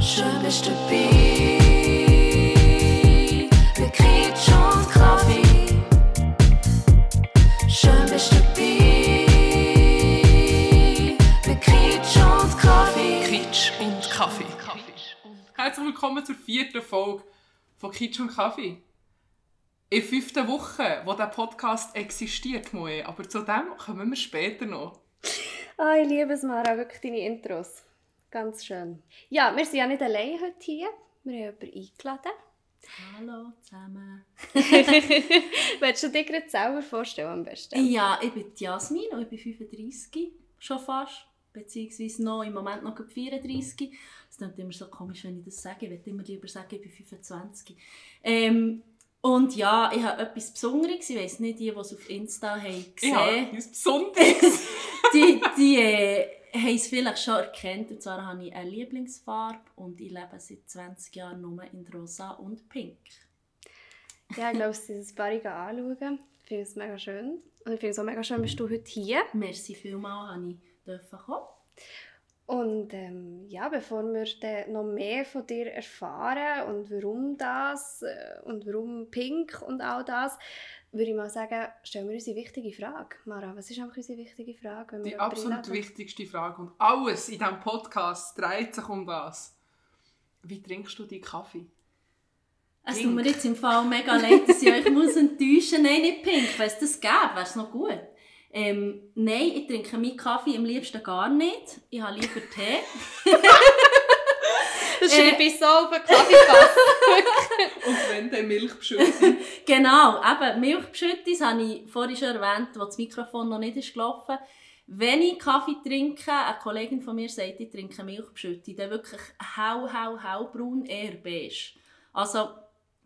Schön bist du dabei. Für Kretsch und Kaffee. Schön bist du dabei. Für Kretsch und Kaffee. Kitsch und Kaffee. Herzlich willkommen zur vierten Folge von Kitsch und Kaffee. In fünften Woche, wo der Podcast existiert, Moe. Aber zu dem kommen wir später noch. Ah, ich liebe es, Mara, wirklich deine Intros. Ganz schön. Ja, wir sind ja nicht allein heute hier. Wir haben jemanden eingeladen. Hallo zusammen. Willst du dir gerade selber vorstellen am besten? Ja, ich bin die Jasmin und ich bin 35, schon fast. Beziehungsweise noch, im Moment noch gerade 34. Es klingt immer so komisch, wenn ich das sage. Ich würde immer lieber sagen, ich bin 25. Ähm, und ja, ich habe etwas Besonderes. Ich weiss nicht, die, die es auf Insta haben gesehen Ja, ist Besonderes. die, die äh, haben es vielleicht schon erkannt. Und zwar habe ich eine Lieblingsfarbe und ich lebe seit 20 Jahren nur in Rosa und Pink. Ja, ich glaube, es ist ein paar Jahre anschauen. Ich finde es mega schön. Und ich finde es auch mega schön, bist du heute hier. Merci vielmals, dass ich dürfen kommen Und ähm, ja, bevor wir noch mehr von dir erfahren und warum das äh, und warum Pink und all das, würde ich mal sagen, stellen wir uns eine wichtige Frage. Mara, was ist eigentlich unsere wichtige Frage? Wenn wir Die absolut wichtigste Frage. Und alles in diesem Podcast dreht sich um das. Wie trinkst du deinen Kaffee? Es Pink. tut mir jetzt im Fall mega leid, dass ich euch muss enttäuschen Nein, nicht pink. Wenn es das gäbe, wäre es noch gut. Ähm, nein, ich trinke meinen Kaffee am liebsten gar nicht. Ich habe lieber Tee. Das Äh, schreibe ich so auf den Kaffeefass. Und wenn dann Milch beschüttet. genau, eben Milchbeschüttis habe ich vorhin schon erwähnt, wo das Mikrofon noch nicht ist gelaufen. Wenn ich Kaffee trinke, eine Kollegin von mir sagt, ich trinke Milchbeschütti, dann wirklich hell, hell, hellbraun, eher beige. Also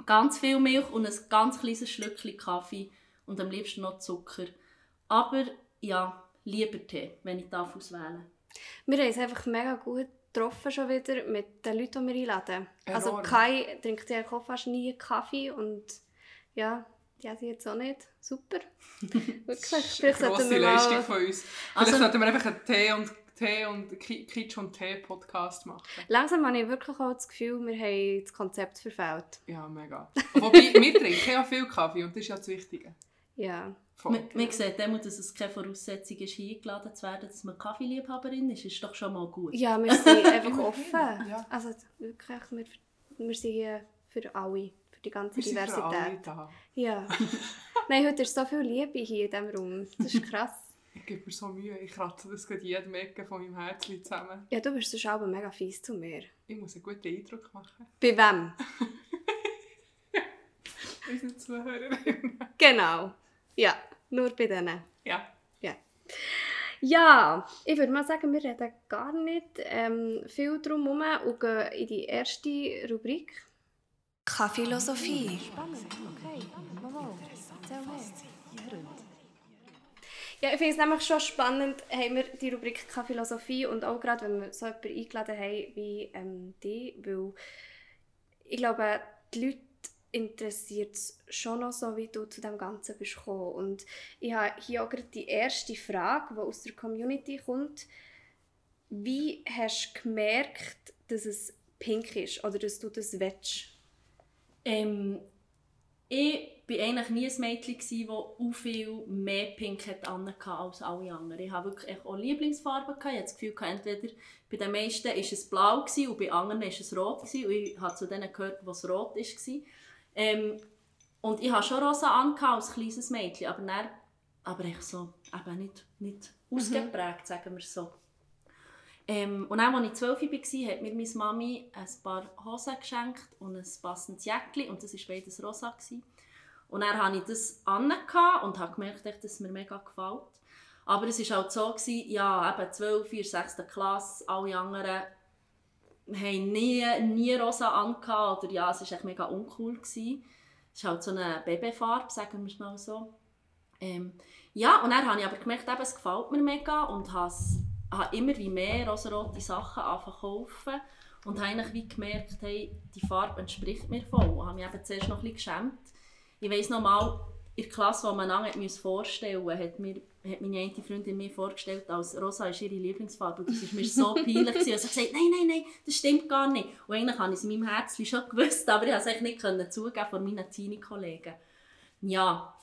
ganz viel Milch und ein ganz kleines Schlückchen Kaffee und am liebsten noch Zucker. Aber ja, lieber Tee, wenn ich darf auswählen Wir haben es einfach mega gut getroffen schon wieder mit den Leuten, die wir einladen. Also Enorm. Kai trinkt ja fast nie Kaffee und ja, die hat jetzt auch nicht. Super. Wirklich. Das ist eine Vielleicht sollten wir Leistung mal... von uns. Vielleicht Also- sollten wir einfach einen Tee und Tee und Ki- Kitsch und Tee Podcast machen. Langsam habe ich wirklich auch das Gefühl, wir haben das Konzept verfehlt. Ja, mega. Wobei, wir trinken ja viel Kaffee und das ist ja das Wichtige. Ja. Man, man sieht immer, dass es keine Voraussetzung ist, hier eingeladen zu werden, dass man Kaffeeliebhaberin ist. ist doch schon mal gut. Ja, wir sind einfach offen. ja. Also wirklich, wir, wir sind hier für alle, für die ganze Wir sind für alle Diversität. da. Ja. Nein, heute ist so viel Liebe hier in diesem Raum. Das ist krass. Ich gebe mir so Mühe. Ich kratze das gerade jedem Ecke von meinem Herzchen zusammen. Ja, du bist sonst aber mega fies zu mir. Ich muss einen guten Eindruck machen. Bei wem? Unsere Zuhörerinnen. Genau. Ja, nur bei denen. Ja. Ja, ich würde mal sagen, wir reden gar nicht ähm, viel drum herum und gehen in die erste Rubrik. Kaffeelosophie. Ja, ich finde es nämlich schon spannend, haben wir die Rubrik Philosophie und auch gerade, wenn wir so jemanden eingeladen haben wie ähm, die, weil ich glaube, die Leute interessiert es schon noch so, wie du zu dem Ganzen bist gekommen. Und ich habe hier auch gerade die erste Frage, die aus der Community kommt. Wie hast du gemerkt, dass es pink ist oder dass du das willst? Ähm, ich war eigentlich nie ein Mädchen, das auch viel mehr Pink hat angehabt als alle anderen. Ich hatte wirklich auch Lieblingsfarben. Ich hatte das Gefühl, entweder bei den meisten war es blau und bei anderen war es rot. Und ich habe zu denen gehört, was rot war. Ähm, und ich hatte schon rosa angehabt als kleines Mädchen, aber, dann, aber echt so, eben nicht, nicht ausgeprägt, sagen wir so. Ähm, und dann, als ich 12 war, hat mir meine Mami ein paar Hosen geschenkt und ein passendes Jäckchen. Und das war beides rosa. Gewesen. Und dann hatte ich das an und habe gemerkt, dass es mir mega gefällt. Aber es war halt so, gewesen, ja, eben 12, 4, 6. Klasse, alle anderen haben nie, nie rosa angehabt. Oder ja, es war echt mega uncool. Gewesen. Es ist halt so eine Babyfarbe, sagen wir es mal so. Ähm, ja, und dann habe ich aber gemerkt, eben, es gefällt mir mega und habe habe immer wie mehr rosarote Sachen angefangen kaufen und habe eigentlich wie gemerkt, hey, die Farbe entspricht mir voll. Und habe mich eben zuerst noch ein bisschen geschämt. Ich weiss noch mal, in der Klasse, wo man hat vorstellen musste, hat mir hat meine eine Freundin mir vorgestellt, als rosa ist ihre Lieblingsfarbe. Das war mir so peinlich. gewesen. Also ich gesagt, nein, nein, nein, das stimmt gar nicht. Und eigentlich habe ich es in meinem Herzen schon gewusst, aber ich konnte es nicht können zugeben vor meinen Teenie-Kollegen. Ja.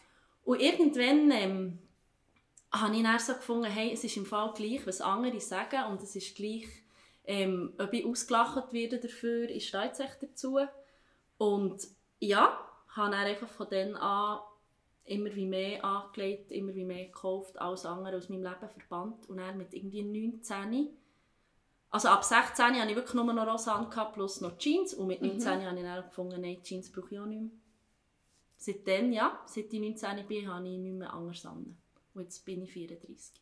Und irgendwann ähm, habe ich dann so gefunden, hey, es ist im Fall gleich, was andere sagen und es ist gleich, ähm, ob ich ausgelacht werde dafür, ich stehe jetzt echt dazu. Und ja, habe dann einfach von dann an immer wie mehr angelegt, immer wie mehr gekauft, alles andere aus meinem Leben verbannt und dann mit irgendwie 19 also ab 16 hatte ich wirklich nur noch rosa angehabt, plus noch Jeans und mit 19 habe ich dann gefunden, nein, Jeans brauche ich auch nicht mehr. Seitdem, ja, seit ich 19 bin, habe ich nicht mehr anders an. Und jetzt bin ich 34.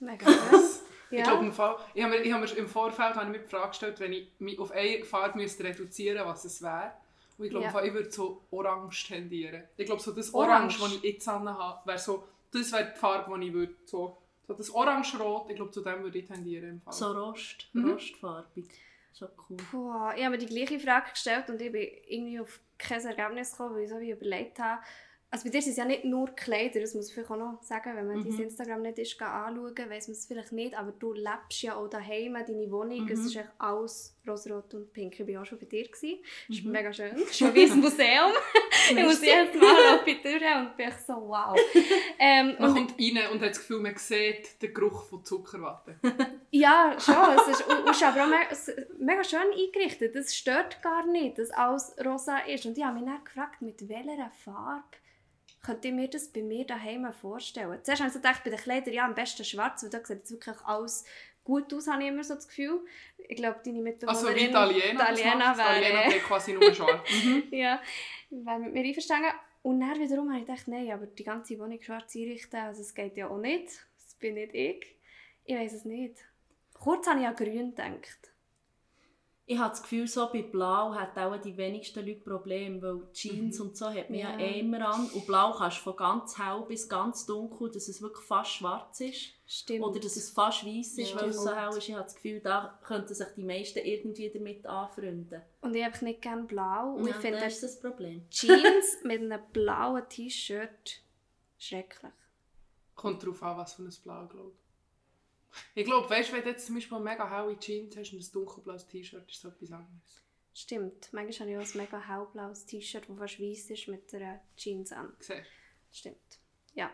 Mega krass. Ich glaube, im, Fall, ich habe mir, ich habe mir im Vorfeld habe ich mir die Frage gestellt, wenn ich mich auf eine Farbe müsste reduzieren müsste, was es wäre. Und ich glaube, Ja. im Fall, ich würde so orange tendieren. Ich glaube, so das Orange? Orange, das ich jetzt habe, wäre so, das wäre die Farbe, die ich würde. So, so das Orange-Rot, ich glaube, zu dem würde ich tendieren. Im Fall. So Rost, Mhm. rostfarbig. Schon cool. Puh, ich habe mir die gleiche Frage gestellt und ich bin irgendwie auf kein Ergebnis gekommen, weil ich so wie überlegt habe. Also bei dir sind es ja nicht nur Kleider, das muss ich vielleicht auch noch sagen, wenn man Mhm. dein Instagram nicht ist, anschauen, weiss man es vielleicht nicht, aber du lebst ja auch daheim, deine Wohnung, Mhm. es ist echt alles rosarot und pink. Ich war auch schon bei dir, gewesen. ist Mhm. mega schön, schon wie ein Museum. ich muss jedes Mal auf die Tür und bin so wow. ähm, Man kommt rein und hat das Gefühl, man sieht den Geruch von Zuckerwatte. Ja, schon. Es ist, es ist aber auch me es- mega schön eingerichtet. Es stört gar nicht, dass alles rosa ist. Und ich habe mich dann gefragt, mit welcher Farbe könnte ich mir das bei mir daheim vorstellen. Zuerst habe ich so gedacht, bei den Kleidern ja am besten schwarz, weil da sieht jetzt wirklich alles gut aus, habe ich immer so das Gefühl. Ich glaube, deine Mitbewohnerin... Also wie Italiener. das Italiener. Italiener wäre... trägt quasi nur schwarz. ja, wäre mit mir einverstanden. Und dann wiederum habe ich gedacht, nein, aber die ganze Wohnung schwarz einrichten, also das geht ja auch nicht. Das bin nicht ich. Ich weiß es nicht. Kurz habe ich an grün gedacht. Ich habe das Gefühl, so bei Blau hat auch die wenigsten Leute Probleme, weil Jeans Mhm. und so hat man ja. Ja. eh immer an. Und Blau kannst du von ganz hell bis ganz dunkel, dass es wirklich fast schwarz ist. Stimmt. Oder dass es fast weiß ist, Ja, weil es so hell ist. Ich habe das Gefühl, da könnten sich die meisten irgendwie damit anfreunden. Und ich habe nicht gerne blau. Und Ja, ich finde das ist das Problem. Jeans mit einem blauen T-Shirt schrecklich. Kommt darauf an, was für ein Blau, glaube ich. Ich glaube, weißt du, wenn du jetzt zum Beispiel mega helle Jeans hast und ein dunkelblaues T-Shirt, ist das etwas anderes. Stimmt. Manchmal habe ich auch ein mega hellblaues T-Shirt, das fast weiß ist, mit einer Jeans an. Siehst du? Stimmt. Ja,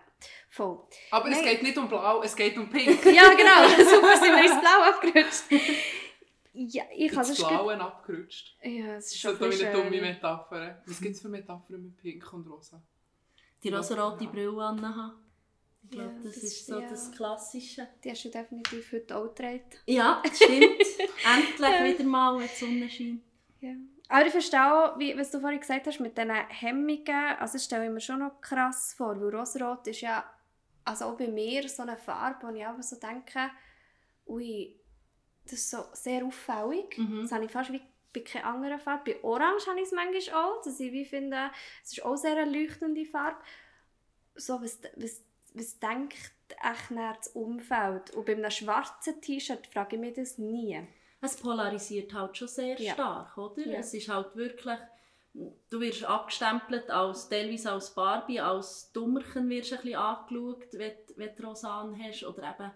voll. Aber es Nein. geht nicht um Blau, es geht um Pink. Ja, genau. Super, sind wir ins Blau abgerutscht. Ja, ich Ins es gut... Blaue abgerutscht. Ja, es ist Das schon ist so eine ein dumme. Metapher. Was gibt es für Metaphern mit Pink und Rosa? Die rosarote Brille anhaben. Ich glaube, das, das- ist so ja. das Klassische. Die hast du definitiv heute auch getragen. Ja, das stimmt. Endlich wieder mal ein Sonnenschein. Ja. Aber ich verstehe auch, wie, was du vorhin gesagt hast, mit diesen Hemmungen, also das stelle ich mir schon noch krass vor, weil Rosarot ist ja, also auch bei mir, so eine Farbe, wo ich aber so denke, ui, das ist so sehr auffällig. Mhm. Das habe ich fast wie bei keiner anderen Farbe. Bei Orange habe ich es manchmal auch, dass ich wie finde, es ist auch sehr eine leuchtende Farbe. So, was, was, was denkt echt das Umfeld? Und bei einem schwarzen T-Shirt frage ich mich das nie. Es polarisiert halt schon sehr Ja. stark, oder? Ja. Es ist halt wirklich, du wirst abgestempelt als teilweise als Barbie, als Dummerchen wirst du ein bisschen angeschaut, wenn, du- wenn du Rosan hast. Oder eben,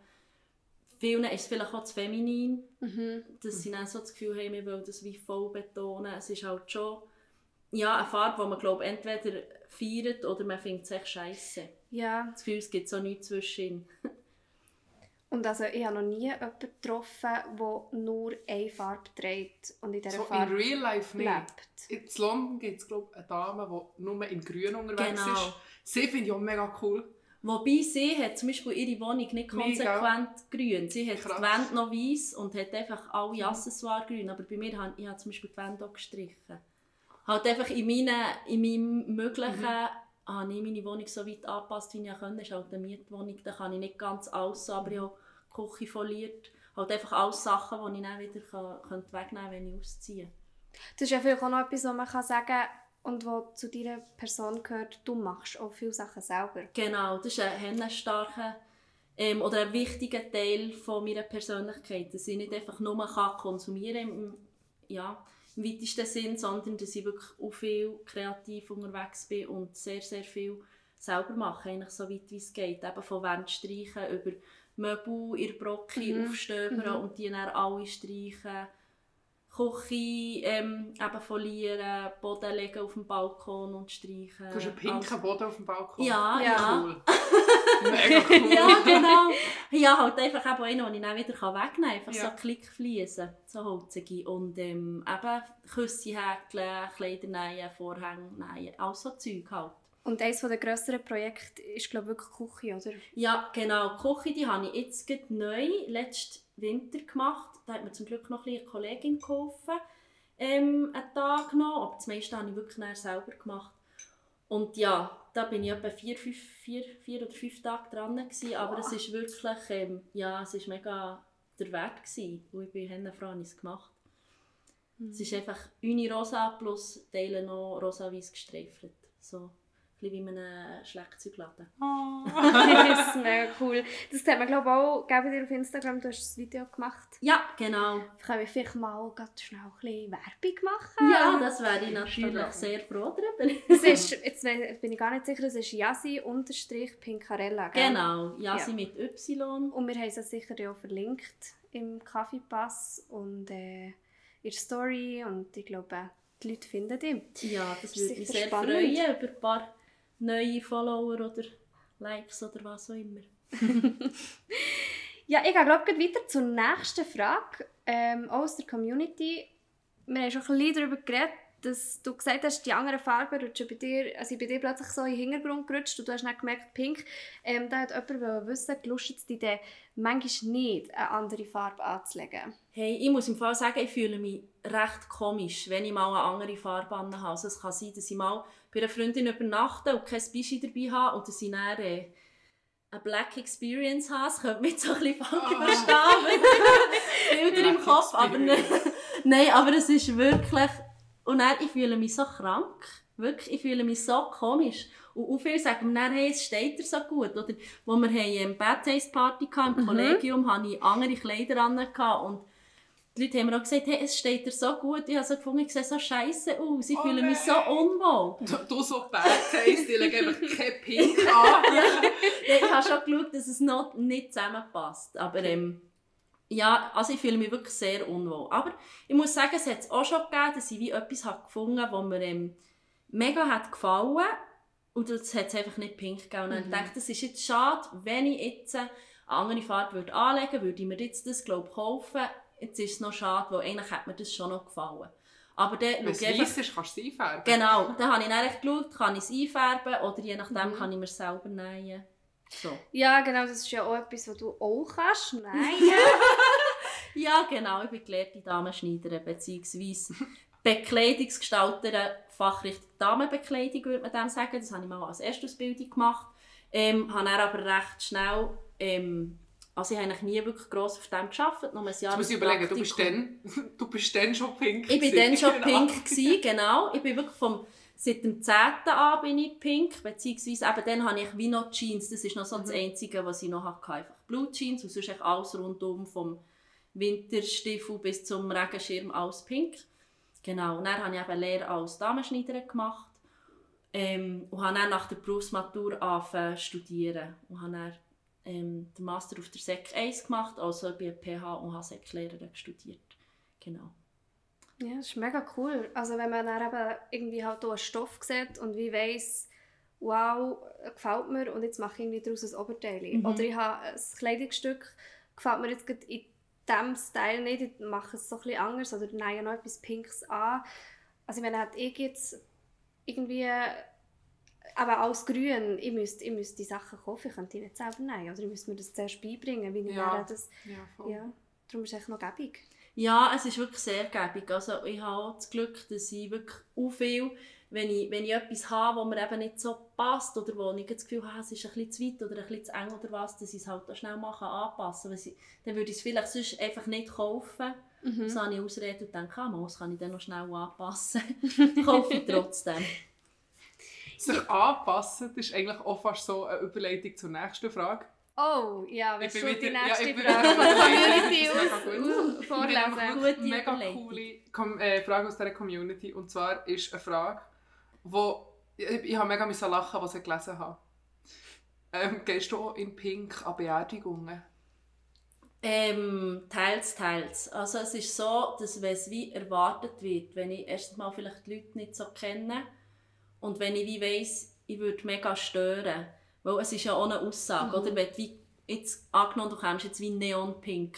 vielen ist es vielleicht auch zu feminin, Mhm. dass sie dann so das Gefühl haben, wir wollen das wie voll betonen. Es ist halt schon ja, eine Farbe, die man glaub, entweder feiert oder man findet es echt scheiße. Ja, Das Gefühl, es gibt so nichts zwischen. Und also ich habe noch nie jemanden getroffen, der nur eine Farbe trägt und in dieser So in Farbe real life nicht. lebt. In London gibt es glaube eine Dame, die nur in grün unterwegs Genau. ist. Sie finde ich auch mega cool. Wobei sie hat zum Beispiel ihre Wohnung nicht Mega. konsequent grün. Sie hat Krass. die Wände noch weiß und hat einfach alle Accessoires grün. Aber bei mir habe ich habe zum Beispiel die Wände auch gestrichen. Halt einfach in, meine, in meinem Möglichen Mhm. Habe ich meine Wohnung so weit angepasst, wie ich konnte. Es ist halt eine Mietwohnung, da kann ich nicht ganz alles, aber ich habe die Küche foliert. Halt einfach alles Sachen, die ich dann wieder kann, könnte wegnehmen kann, wenn ich ausziehe. Das ist ja vielleicht auch noch etwas, was man kann sagen kann und was zu deiner Person gehört, du machst auch viele Sachen selber. Genau, das ist ein hennenstarker ähm, oder ein wichtiger Teil von meiner Persönlichkeit, dass ich nicht einfach nur kann konsumieren im, ja, im weitesten Sinn, sondern dass ich wirklich auch viel kreativ unterwegs bin und sehr, sehr viel selber machen, eigentlich so weit wie es geht. Eben von Wand streichen über Möbel in der Brocke Mhm. aufstöbern Mhm. und die dann alle streichen. Küche ähm, eben folieren, Boden legen auf dem Balkon und streichen. Du hast einen pinken Alles- Boden auf dem Balkon. Ja. ja. Cool. Mega cool. ja, genau. Ja, halt einfach eben einen, den ich dann wieder wegnehmen kann. Einfach Ja. so Klickfliesen, so holzige. Und ähm, eben Küsse häkeln, Kleider nähen, Vorhänge nähen, all so Zeug halt. Und eines der grösseren Projekte ist, glaube ich, wirklich die Küche, oder? Ja, genau. Die Küche die habe ich jetzt gerade neu letzten Winter gemacht. Da hat mir zum Glück noch ein bisschen eine Kollegin geholfen. Ähm, einen Tag noch. Aber das meiste habe ich wirklich selber gemacht. Und ja, da bin ich etwa vier, fünf, vier, vier oder fünf Tage dran. Gewesen. Aber es ist wirklich, ähm, ja, es ist mega der Wert gewesen. Und ich bin ich es gemacht. Es ist einfach Uni-Rosa plus Teile noch rosa-weiß gestreift. So. Bisschen wie in einem Schlagzeugladen. Oh. das ist mega cool. Das hat man, glaube ich, auch bei dir auf Instagram. Du hast das Video gemacht. Ja, genau. Können wir vielleicht mal ganz schnell ein bisschen Werbung machen? Ja, das wäre ich natürlich sehr froh darüber. Das ist, jetzt bin ich gar nicht sicher, das ist Yasi-Pincarella, gell? genau, Jasi Ja. mit Y. Und wir haben es sicher auch verlinkt im Kaffeepass und äh, in der Story. Und ich glaube, die Leute finden ihn. Ja, das Ist würde mich sehr spannend. freuen über ein paar neue Follower oder Likes oder was auch immer. Ja, ich glaube ich weiter zur nächsten Frage. Ähm, aus der Community. Wir haben schon ein bisschen darüber geredet, dass du gesagt hast, die anderen Farben rutschen bei dir, also bei dir plötzlich so in den Hintergrund gerutscht und du hast dann gemerkt, pink. Ähm, da hat jemand wissen, gelustet es dir manchmal nicht, eine andere Farbe anzulegen? Hey, ich muss im Fall sagen, ich fühle mich recht komisch, wenn ich mal eine andere Farbe anhabe. Also es kann sein, dass ich mal bei einer Freundin übernachte und kein Bischi dabei habe und dass ich dann äh, eine Black Experience habe. Das könnte mich so ein bisschen falsch Ah. verstehen. Bilder im Kopf, aber Experience. nein, aber es ist wirklich... Und dann, ich fühle mich so krank. Wirklich, ich fühle mich so komisch. Und auch viele sagen mir dann, hey, es steht dir so gut. Oder, wo wir eine Bad Taste Party hatten, im Mhm. Kollegium, hatte ich andere Kleider an. Und die Leute haben mir auch gesagt, hey, es steht dir so gut. Ich habe so gefunden, ich sehe so scheiße aus. Ich Oh fühle mich so nein. unwohl. Du, du so Bad Taste, die legen einfach kein Pink an. Ja, ich habe schon geschaut, dass es noch nicht zusammenpasst. Aber ähm, ja, also ich fühle mich wirklich sehr unwohl. Aber ich muss sagen, es hat es auch schon gegeben, dass ich wie etwas habe gefunden habe, das mir ähm, mega hat gefallen und das hat es einfach nicht pink gegeben. Und dann Mhm. dachte ich, das ist jetzt schade, wenn ich jetzt eine andere Farbe würde anlegen würde, würde ich mir jetzt das glaub, kaufen. Jetzt ist es noch schade, weil eigentlich hat mir das schon noch gefallen. Aber dann Wenn es ich weiss ist, kannst du es einfärben. Genau, dann habe ich dann geschaut, kann ich es einfärben oder je nachdem Mhm. kann ich mir selber nähen. So. Ja, genau, das ist ja auch etwas, was du auch kannst. Nein. Ja, genau, ich bin gelehrte Damenschneiderin bzw. Bekleidungsgestalterin, Fachrichtung Damenbekleidung würde man dem sagen. Das habe ich mal als Erstausbildung gemacht. Ähm, habe dann aber recht schnell, ähm, also ich habe eigentlich nie wirklich gross auf dem gearbeitet, noch ein Jahr Jetzt muss ich überlegen, du bist, dann, du bist dann schon pink Ich gewesen. dann schon Genau. pink, gewesen, genau. Ich bin wirklich vom, seit dem 10. an bin ich pink, beziehungsweise eben dann habe ich wie noch Jeans, das ist noch so das Mhm. Einzige, was ich noch hatte, einfach Blue Jeans und sonst alles rundum, vom Winterstiefel bis zum Regenschirm, alles pink. Genau, und dann habe ich eben Lehre als Damenschneiderin gemacht ähm, und habe dann nach der Berufsmatur angefangen studieren und habe dann ähm, den Master auf der Sek 1 gemacht, also bei PH und habe Sek-Lehrerin studiert. Genau. Ja, das ist mega cool. Also wenn man dann eben irgendwie halt einen Stoff sieht und wie weiss, wow, gefällt mir und jetzt mache ich irgendwie daraus ein Oberteil. Mhm. Oder ich habe ein Kleidungsstück, gefällt mir jetzt in diesem Style nicht, ich mache es so ein bisschen anders oder nein, noch etwas Pinks an. Also wenn hätte ich jetzt irgendwie aber alles grün, ich müsste, ich müsste die Sachen kaufen, ich könnte die nicht selber nehmen. Oder ich müsste mir das zuerst beibringen, wie ich Ja. das... Ja, voll. Ja, darum ist es echt noch gäbig. Ja, es ist wirklich sehr gäbig. Also ich habe das Glück, dass ich wirklich auch viel, wenn ich, wenn ich etwas habe, das mir eben nicht so passt oder wo ich das Gefühl habe, es ist ein bisschen zu weit oder ein bisschen zu eng oder was, dass ich es halt auch schnell machen, anpassen kann. Dann würde ich es vielleicht sonst einfach nicht kaufen. Mhm. So habe ich Ausrede und denke, ah, das kann ich dann noch schnell anpassen. Kaufe ich trotzdem. Sich anpassen, das ist eigentlich auch fast so eine Überleitung zur nächsten Frage. Oh, ja, du bin die nächste ja, Frage von der Community aus, aus, Wir haben einfach vorlesen? Gute eine mega Überleitung. coole Com äh, Frage aus dieser Community. Und zwar ist eine Frage, wo ich, ich habe mega müssen lachen, was ich gelesen habe. Ähm, gehst du auch in Pink an Beerdigungen? Ähm, teils, teils. Also es ist so, dass wenn es wie erwartet wird, wenn ich erstens mal vielleicht die Leute nicht so kenne und wenn ich wie weiss, ich würde mega stören, weil es ist ja auch eine Aussage, oder? Wenn du wie, jetzt angenommen, du kommst jetzt wie neonpink,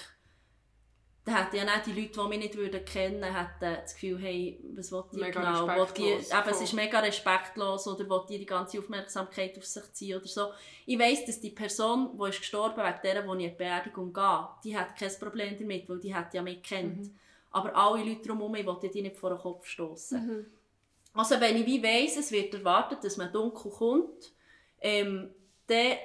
dann hätten ja nicht die Leute, die mich nicht würden kennen hätten das Gefühl, hey, was will die Mega genau? Will die, eben, es ist mega respektlos oder will die die ganze Aufmerksamkeit auf sich ziehen oder so. Ich weiss, dass die Person, die ist gestorben wegen der, wo ich in die Beerdigung gehe, die hat kein Problem damit, weil die hat ja mich kennt. Aber alle Leute drumherum, ich will die nicht vor den Kopf stoßen. Also wenn ich wie weiss, es wird erwartet, dass man dunkel kommt, ähm, dann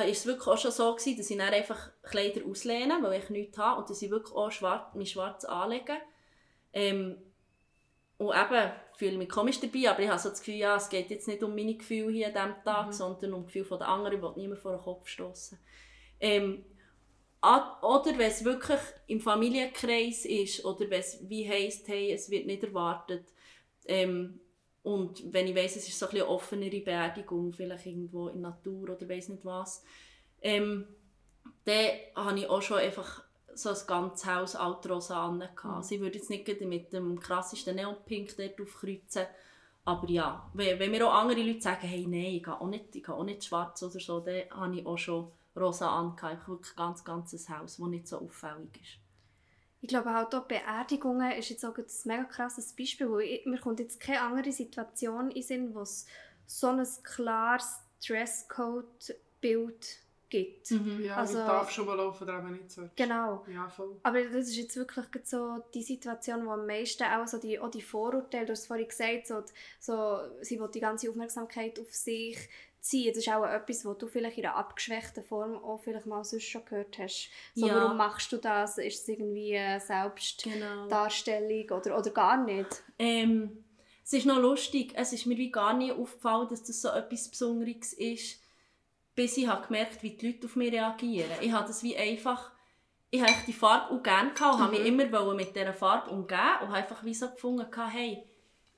äh, ist es wirklich auch schon so gewesen, dass ich dann einfach Kleider auslehne, weil ich nichts habe und dass ich wirklich auch schwarz, mich schwarz anlege. Ähm, und eben, fühle mich komisch dabei, aber ich habe so das Gefühl, ja, es geht jetzt nicht um meine Gefühle hier an diesem Tag, sondern um die Gefühle der anderen, ich will niemand vor den Kopf stoßen. Ähm, oder wenn es wirklich im Familienkreis ist, oder wenn es wie heisst, hey, es wird nicht erwartet, ähm, und wenn ich weiss, es ist so ein eine offenere Beerdigung, vielleicht irgendwo in der Natur oder weiss nicht was, ähm, dann habe ich auch schon einfach so ein ganzes Haus altrosa an. Also ich würde jetzt nicht mit dem krassesten Neonpink dort aufkreuzen, aber ja, wenn, wenn mir auch andere Leute sagen, hey, nein, ich gehe auch nicht, ich gehe auch nicht schwarz oder so, dann habe ich auch schon rosa an. Einfach wirklich ganz, ganzes Haus, das nicht so auffällig ist. Ich glaube auch Beerdigungen ist jetzt auch ein mega krasses Beispiel, weil ich, mir kommt jetzt keine andere Situation in Sinn, wo es so ein klares Dresscode-Bild gibt. Ja, Also- darf schon mal laufen, oder eben nicht so. Genau. Ja, voll. Aber das ist jetzt wirklich so die Situation, wo am meisten auch so die, auch die Vorurteile, du hast es vorhin gesagt, so, die- so, sie will die ganze Aufmerksamkeit auf sich ziehen. Das ist auch etwas, was du vielleicht in einer abgeschwächten Form auch vielleicht mal sonst schon gehört hast. So, Ja. warum machst du das? Ist es irgendwie Genau. Selbstdarstellung oder, oder gar nicht? Ähm, es ist noch lustig, es ist mir wie gar nie aufgefallen, dass das so etwas Besonderes ist, bis ich habe gemerkt wie die Leute auf mich reagieren. Ich habe das wie einfach, ich habe die Farbe auch gerne gehabt, und habe mich immer mit dieser Farbe umgeben und habe einfach wie so gefunden, hey,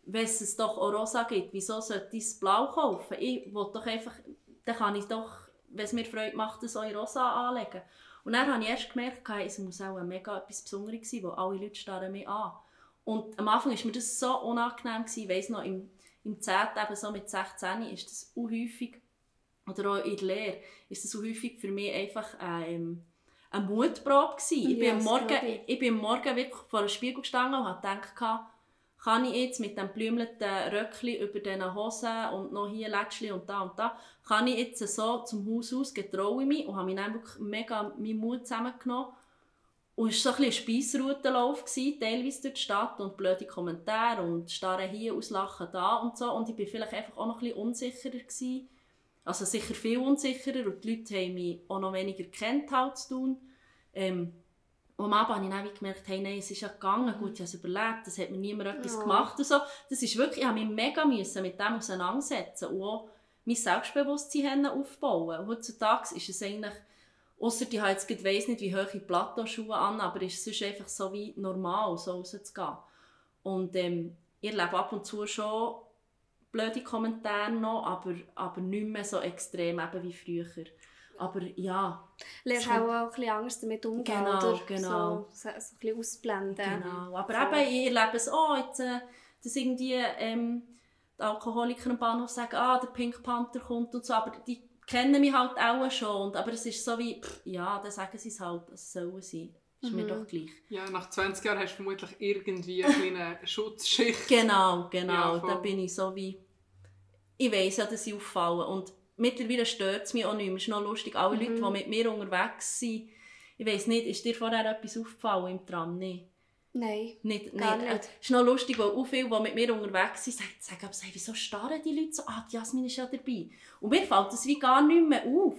wenn es es doch auch rosa gibt, wieso sollte ich das blau kaufen? Ich will doch einfach, dann kann ich doch, wenn es mir Freude macht, das auch in rosa anlegen. Und dann habe ich erst gemerkt, hey, es muss auch mega etwas Besonderes sein, weil alle Leute starren mich an. Und am Anfang war mir das so unangenehm, gewesen. ich weiss noch, im, im 10. eben so mit 16 ist das unhäufig, oder auch in der Lehre, ist das so häufig für mich einfach ähm, eine Mutprobe gewesen. Ich, bin Morgen, ich. ich bin am Morgen wirklich vor dem Spiegel gestanden und habe gedacht, kann ich jetzt mit dem blümleten Röckchen über diesen Hosen und noch hier Lätschli und da und da, kann ich jetzt so zum Haus aus, getraue mich und habe mich dann wirklich mega meinen Mut zusammengenommen. Und es war so ein gewesen, teilweise durch die Stadt und blöde Kommentare und starren hier, auslachen da und so. Und ich war vielleicht einfach auch noch ein bisschen unsicherer. Gewesen. Also sicher viel unsicherer und die Leute haben mich auch noch weniger kennt halt zu tun. Ähm, am Abend habe ich dann gemerkt, hey, nein, es ist ja gegangen, gut, ich habe es überlebt, es hat mir niemand etwas Ja. gemacht und so. Das ist wirklich, ich habe mich mega müssen mit dem auseinandersetzen und auch mein Selbstbewusstsein haben aufbauen. Und heutzutage ist es eigentlich, ausser ich habe jetzt gerade weiss nicht, wie hohe Plateauschuhe an, aber es ist einfach so wie normal, so rauszugehen. Und ähm, ich erlebe ab und zu schon blöde Kommentare noch, aber, aber nicht mehr so extrem eben wie früher. Aber ja, Lernst So. auch, auch ein bisschen anders damit umgehen, Genau, oder? genau. So, so, so ein bisschen ausblenden. Genau, aber Voll. eben, ich erlebe es auch, jetzt, äh, dass irgendwie ähm, die Alkoholiker am Bahnhof sagen, ah, der Pink Panther kommt und so, aber die kennen mich halt auch schon, und- aber es ist so wie, pff, ja, dann sagen sie es halt, es sollen sie, ist mir doch gleich. Ja, nach 20 Jahren hast du vermutlich irgendwie eine kleine Schutzschicht. Genau, genau, Ja, da bin ich so wie, ich weiss ja, dass sie auffallen und mittlerweile stört es mich auch nicht mehr, es ist noch lustig, alle Leute, die mit mir unterwegs sind, ich weiss nicht, ist dir vorher etwas aufgefallen im Tram? Nein. Nein. Nicht, Gar nicht. Es ist noch lustig, weil auch viele, die mit mir unterwegs sind, sagen, sagen aber, wieso starren die Leute so? Ah, die Jasmin ist ja dabei. Und mir fällt das wie gar nicht mehr auf.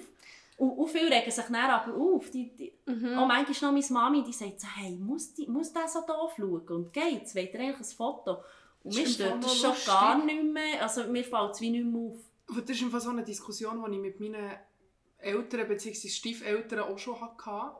Und auch viele regen sich dann aber auf. Die, die, Mhm. Auch manchmal noch meine Mami, die sagt so, hey, muss, die, muss der so doof schauen? Und geht's? Wollt ihr eigentlich ein Foto? Mir stört das schon lustig. gar nicht mehr. Also mir fällt es wie nicht mehr auf. Aber Das ist einfach so eine Diskussion, die ich mit meinen Eltern bzw. Stiefeltern auch schon hatte.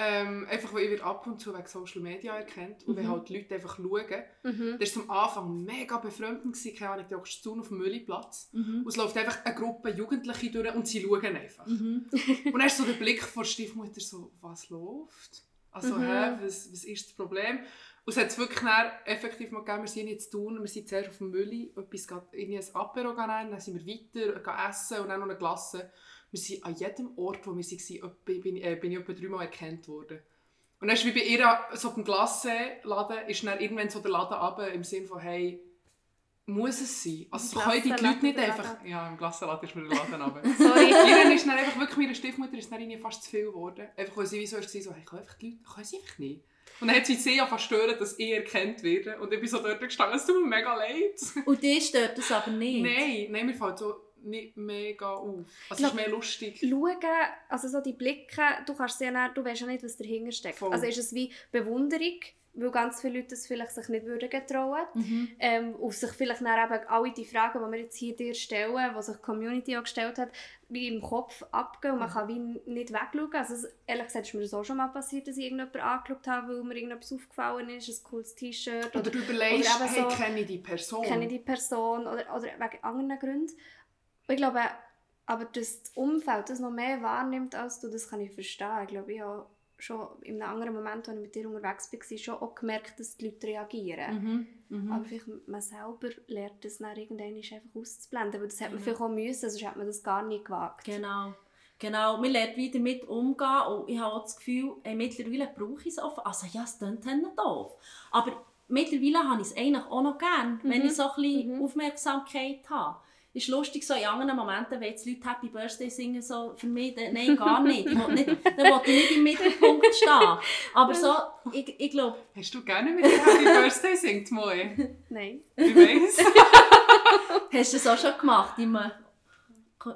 Ähm, einfach, weil ich werde ab und zu wegen Social Media erkannt und Mhm. wenn halt die Leute einfach schauen. Mhm. Das war am Anfang mega befremdend, gewesen, keine Ahnung, du zu auf dem Müllplatz Mhm. und es läuft einfach eine Gruppe Jugendliche durch und sie schauen einfach. Mhm. Und dann ist so der Blick von der Stiefmutter so, was läuft? Also, Mhm. hä, was, was ist das Problem? Und es hat es wirklich dann effektiv mal gegeben, wir sind jetzt tun, wir sind zuerst auf dem Mülli, etwas, irgendwie ein Apero nehmen, dann sind wir weiter, gehen essen und dann noch eine Glasse. Wir sind an jedem Ort, wo wir waren, bin, bin, äh, bin ich etwa dreimal erkannt worden. Und dann ist wie bei ihr, so beim Glassenladen, ist dann irgendwann so der Laden runter, im Sinne von, hey, muss es sein? Also können die Leute nicht einfach... Ja, im Glassenladen ist mir der Laden runter. Sorry. Ihr ist dann einfach wirklich, meine Stiefmutter ist dann fast zu viel geworden. Einfach weil sie wie so war, so, hey, können einfach die Leute, können sie einfach nicht. Und dann hat sie sehr stören, dass ich erkannt werde. Und ich bin so dort gestanden, es tut mir mega leid. Und die stört das aber nicht. Nein, nein, mir fällt so nicht mega auf. Also es ist mehr lustig. Schauen, also so die Blicke, du kannst ja nicht, du weißt ja nicht, was dahinter steckt. Voll. Also ist es wie Bewunderung, weil ganz viele Leute das vielleicht sich nicht würden getrauen Mhm. ähm, und sich vielleicht dann eben alle die Fragen, die wir jetzt hier dir stellen, die sich die Community auch gestellt hat, wie im Kopf abgehen und man kann wie nicht wegschauen. Also ehrlich gesagt ist mir das auch schon mal passiert, dass ich irgendjemanden angeschaut habe, weil mir irgendetwas aufgefallen ist, ein cooles T-Shirt Oder oder, du überlegst, oder hey, so- kenne ich die Person? kenne ich die Person oder, oder wegen anderen Gründen. Und ich glaube, aber dass das Umfeld das noch mehr wahrnimmt als du, das kann ich verstehen. Ich glaube, ich habe schon in einem anderen Moment, als ich mit dir unterwegs war, schon auch gemerkt, dass die Leute reagieren. Mhm. Mhm. Aber vielleicht man selber lernt das dann irgendwann einfach auszublenden, weil das hat man Genau. vielleicht auch müssen, sonst hat man das gar nicht gewagt. Genau. Genau, man lernt wieder mit umgehen und ich habe auch das Gefühl, ey, mittlerweile brauche ich es offen. Also ja, es klingt doof. Aber mittlerweile habe ich es eigentlich auch noch gern, wenn Mhm. ich so ein bisschen Mhm. Aufmerksamkeit habe. Ist lustig, so in anderen Momenten, wenn jetzt Leute Happy Birthday singen, so für mich, dann- nein, gar nicht. Ich will nicht dann will ich nicht im Mittelpunkt stehen. Aber so, ich, ich glaube, Hast du gerne mit Happy Birthday singt, Moe? Nein. Ich weiss. hast du das auch schon gemacht, in einem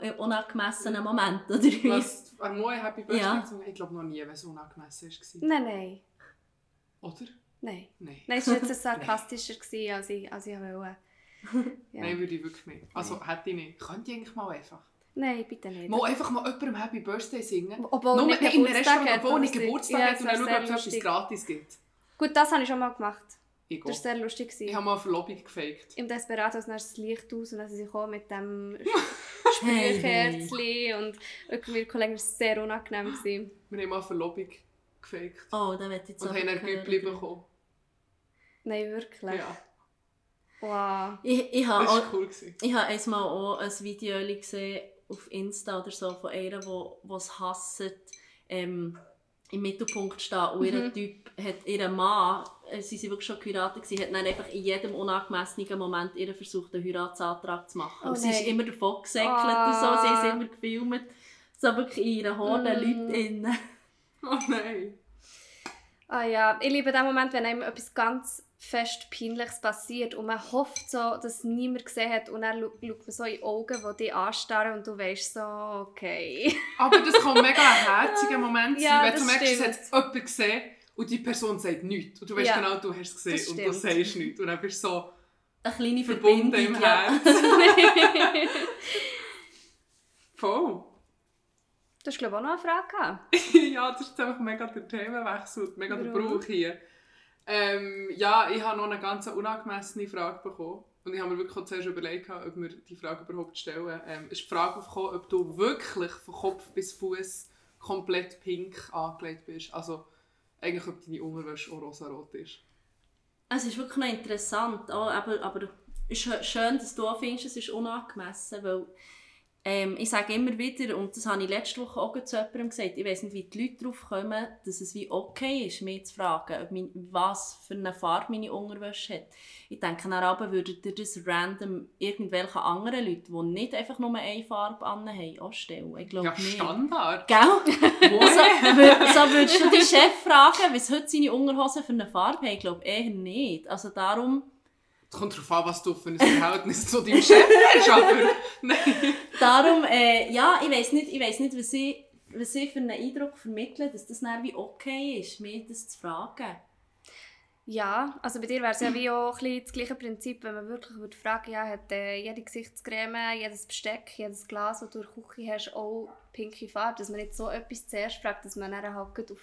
äh, unangemessenen Moment, oder wie? Was, an Moe Happy Birthday Ja. Ich glaube noch nie, wenn es unangemessen war. Nein, nein. Oder? Nein. Nein. Nein, es war jetzt sarkastischer, gewesen, als ich, als ich wollte. Ja. Nein, würde ich wirklich nicht. Also hätte ich nicht. Könnte ich eigentlich mal einfach. Nein, bitte nicht. Mal einfach mal jemandem Happy Birthday singen. Obwohl Nur nicht in einem Restaurant, hat, obwohl nicht Geburtstag ja, hat und dann schauen, ob es etwas gratis gibt. Gut, das habe ich schon mal gemacht. Ich Das war sehr lustig. gewesen. Ich habe mal eine Verlobung gefaked. Im Desperados dann ist das Licht aus und dann sie gekommen mit dem Hey, Sprühkerzchen und irgendwie Kollegen war es sehr unangenehm. Gewesen. Wir haben mal eine Verlobung gefaked. Oh, da wird jetzt Und haben ein. Güppli bekommen. Nein, wirklich. Ja, Wow. Ich, ich habe das auch war cool. gewesen. Ich habe einmal auch ein Video gesehen auf Insta oder so von einer, die es hasst, ähm, im Mittelpunkt stehen. Und ihr Mhm. Typ hat ihren Mann, äh, sie sind wirklich schon geheiratet, gewesen, hat dann einfach in jedem unangemessenen Moment ihr versucht, einen Heiratsantrag zu machen. Oh und sie ist immer davon gesäckelt Ah. und so, sie ist immer gefilmt. So wirklich in ihrer Horde Mhm. Leute innen. Oh nein. Ah ja, ich liebe den Moment, wenn einem etwas ganz fest Peinliches passiert und man hofft so, dass niemand gesehen hat und dann schaut man so in die Augen, die dich anstarren und du weißt so, okay. Aber das kann mega ein herziger Moment sein, Ja, wenn du merkst, es stimmt. hat jemand gesehen und die Person sagt nichts. Und du weißt Ja, genau, du hast es gesehen und du sagst nichts. Und dann bist du so Eine kleine verbunden im ja. Herz. Voll. Du hast glaube ich auch noch eine Frage gehabt. ja, das ist einfach mega der Themenwechsel, mega der Warum? Brauch hier. Ähm, ja, ich habe noch eine ganz unangemessene Frage bekommen. Und ich habe mir wirklich zuerst überlegt, ob wir die Frage überhaupt stellen. Ähm, ist die Frage aufgekommen, ob du wirklich von Kopf bis Fuß komplett pink angelegt bist. Also eigentlich, ob deine Unterwäsche auch rosarot ist. Es ist wirklich noch interessant, auch, aber, aber es ist schön, dass du auch findest, es ist unangemessen, weil ähm, ich sage immer wieder, und das habe ich letzte Woche auch zu jemandem gesagt, ich weiß nicht, wie die Leute darauf kommen, dass es wie okay ist, mich zu fragen, mein, was für eine Farbe meine Unterwäsche hat. Ich denke, dann aber würdet ihr das random irgendwelchen anderen Leuten, die nicht einfach nur eine Farbe anhaben, auch stellen. Ich glaube Ja, nicht. Standard. Gell? So, so würdest du deinen Chef fragen, was heute seine Unterhosen für eine Farbe haben? Ich glaube eher nicht. Also darum, kommt darauf an, was du für ein Verhältnis zu deinem Chef hast, aber nein. darum äh, ja, ich weiß nicht, ich weiss nicht was, ich, was ich für einen Eindruck vermittle, dass das dann wie okay ist, mir das zu fragen. Ja, also bei dir wäre es ja wie auch ein bisschen das gleiche Prinzip, wenn man wirklich würde fragen ja, hat äh, jede Gesichtscreme, jedes Besteck, jedes Glas, das du in der Küche hast, auch pinke Farbe, dass man nicht so etwas zuerst fragt, dass man dann halt auf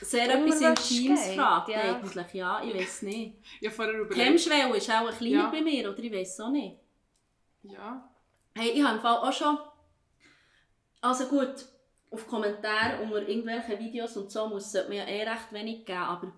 sehr etwas Intimes fragt ja. eigentlich. Ja, ich weiß nicht. Ich habe vorher überlegt. Hemmschwelle ist auch ein kleiner Ja. bei mir, oder ich weiß auch nicht. Ja. Hey, ich habe im Fall auch schon... Also gut, auf Kommentare unter irgendwelchen Videos und so muss es mir ja eh recht wenig geben, aber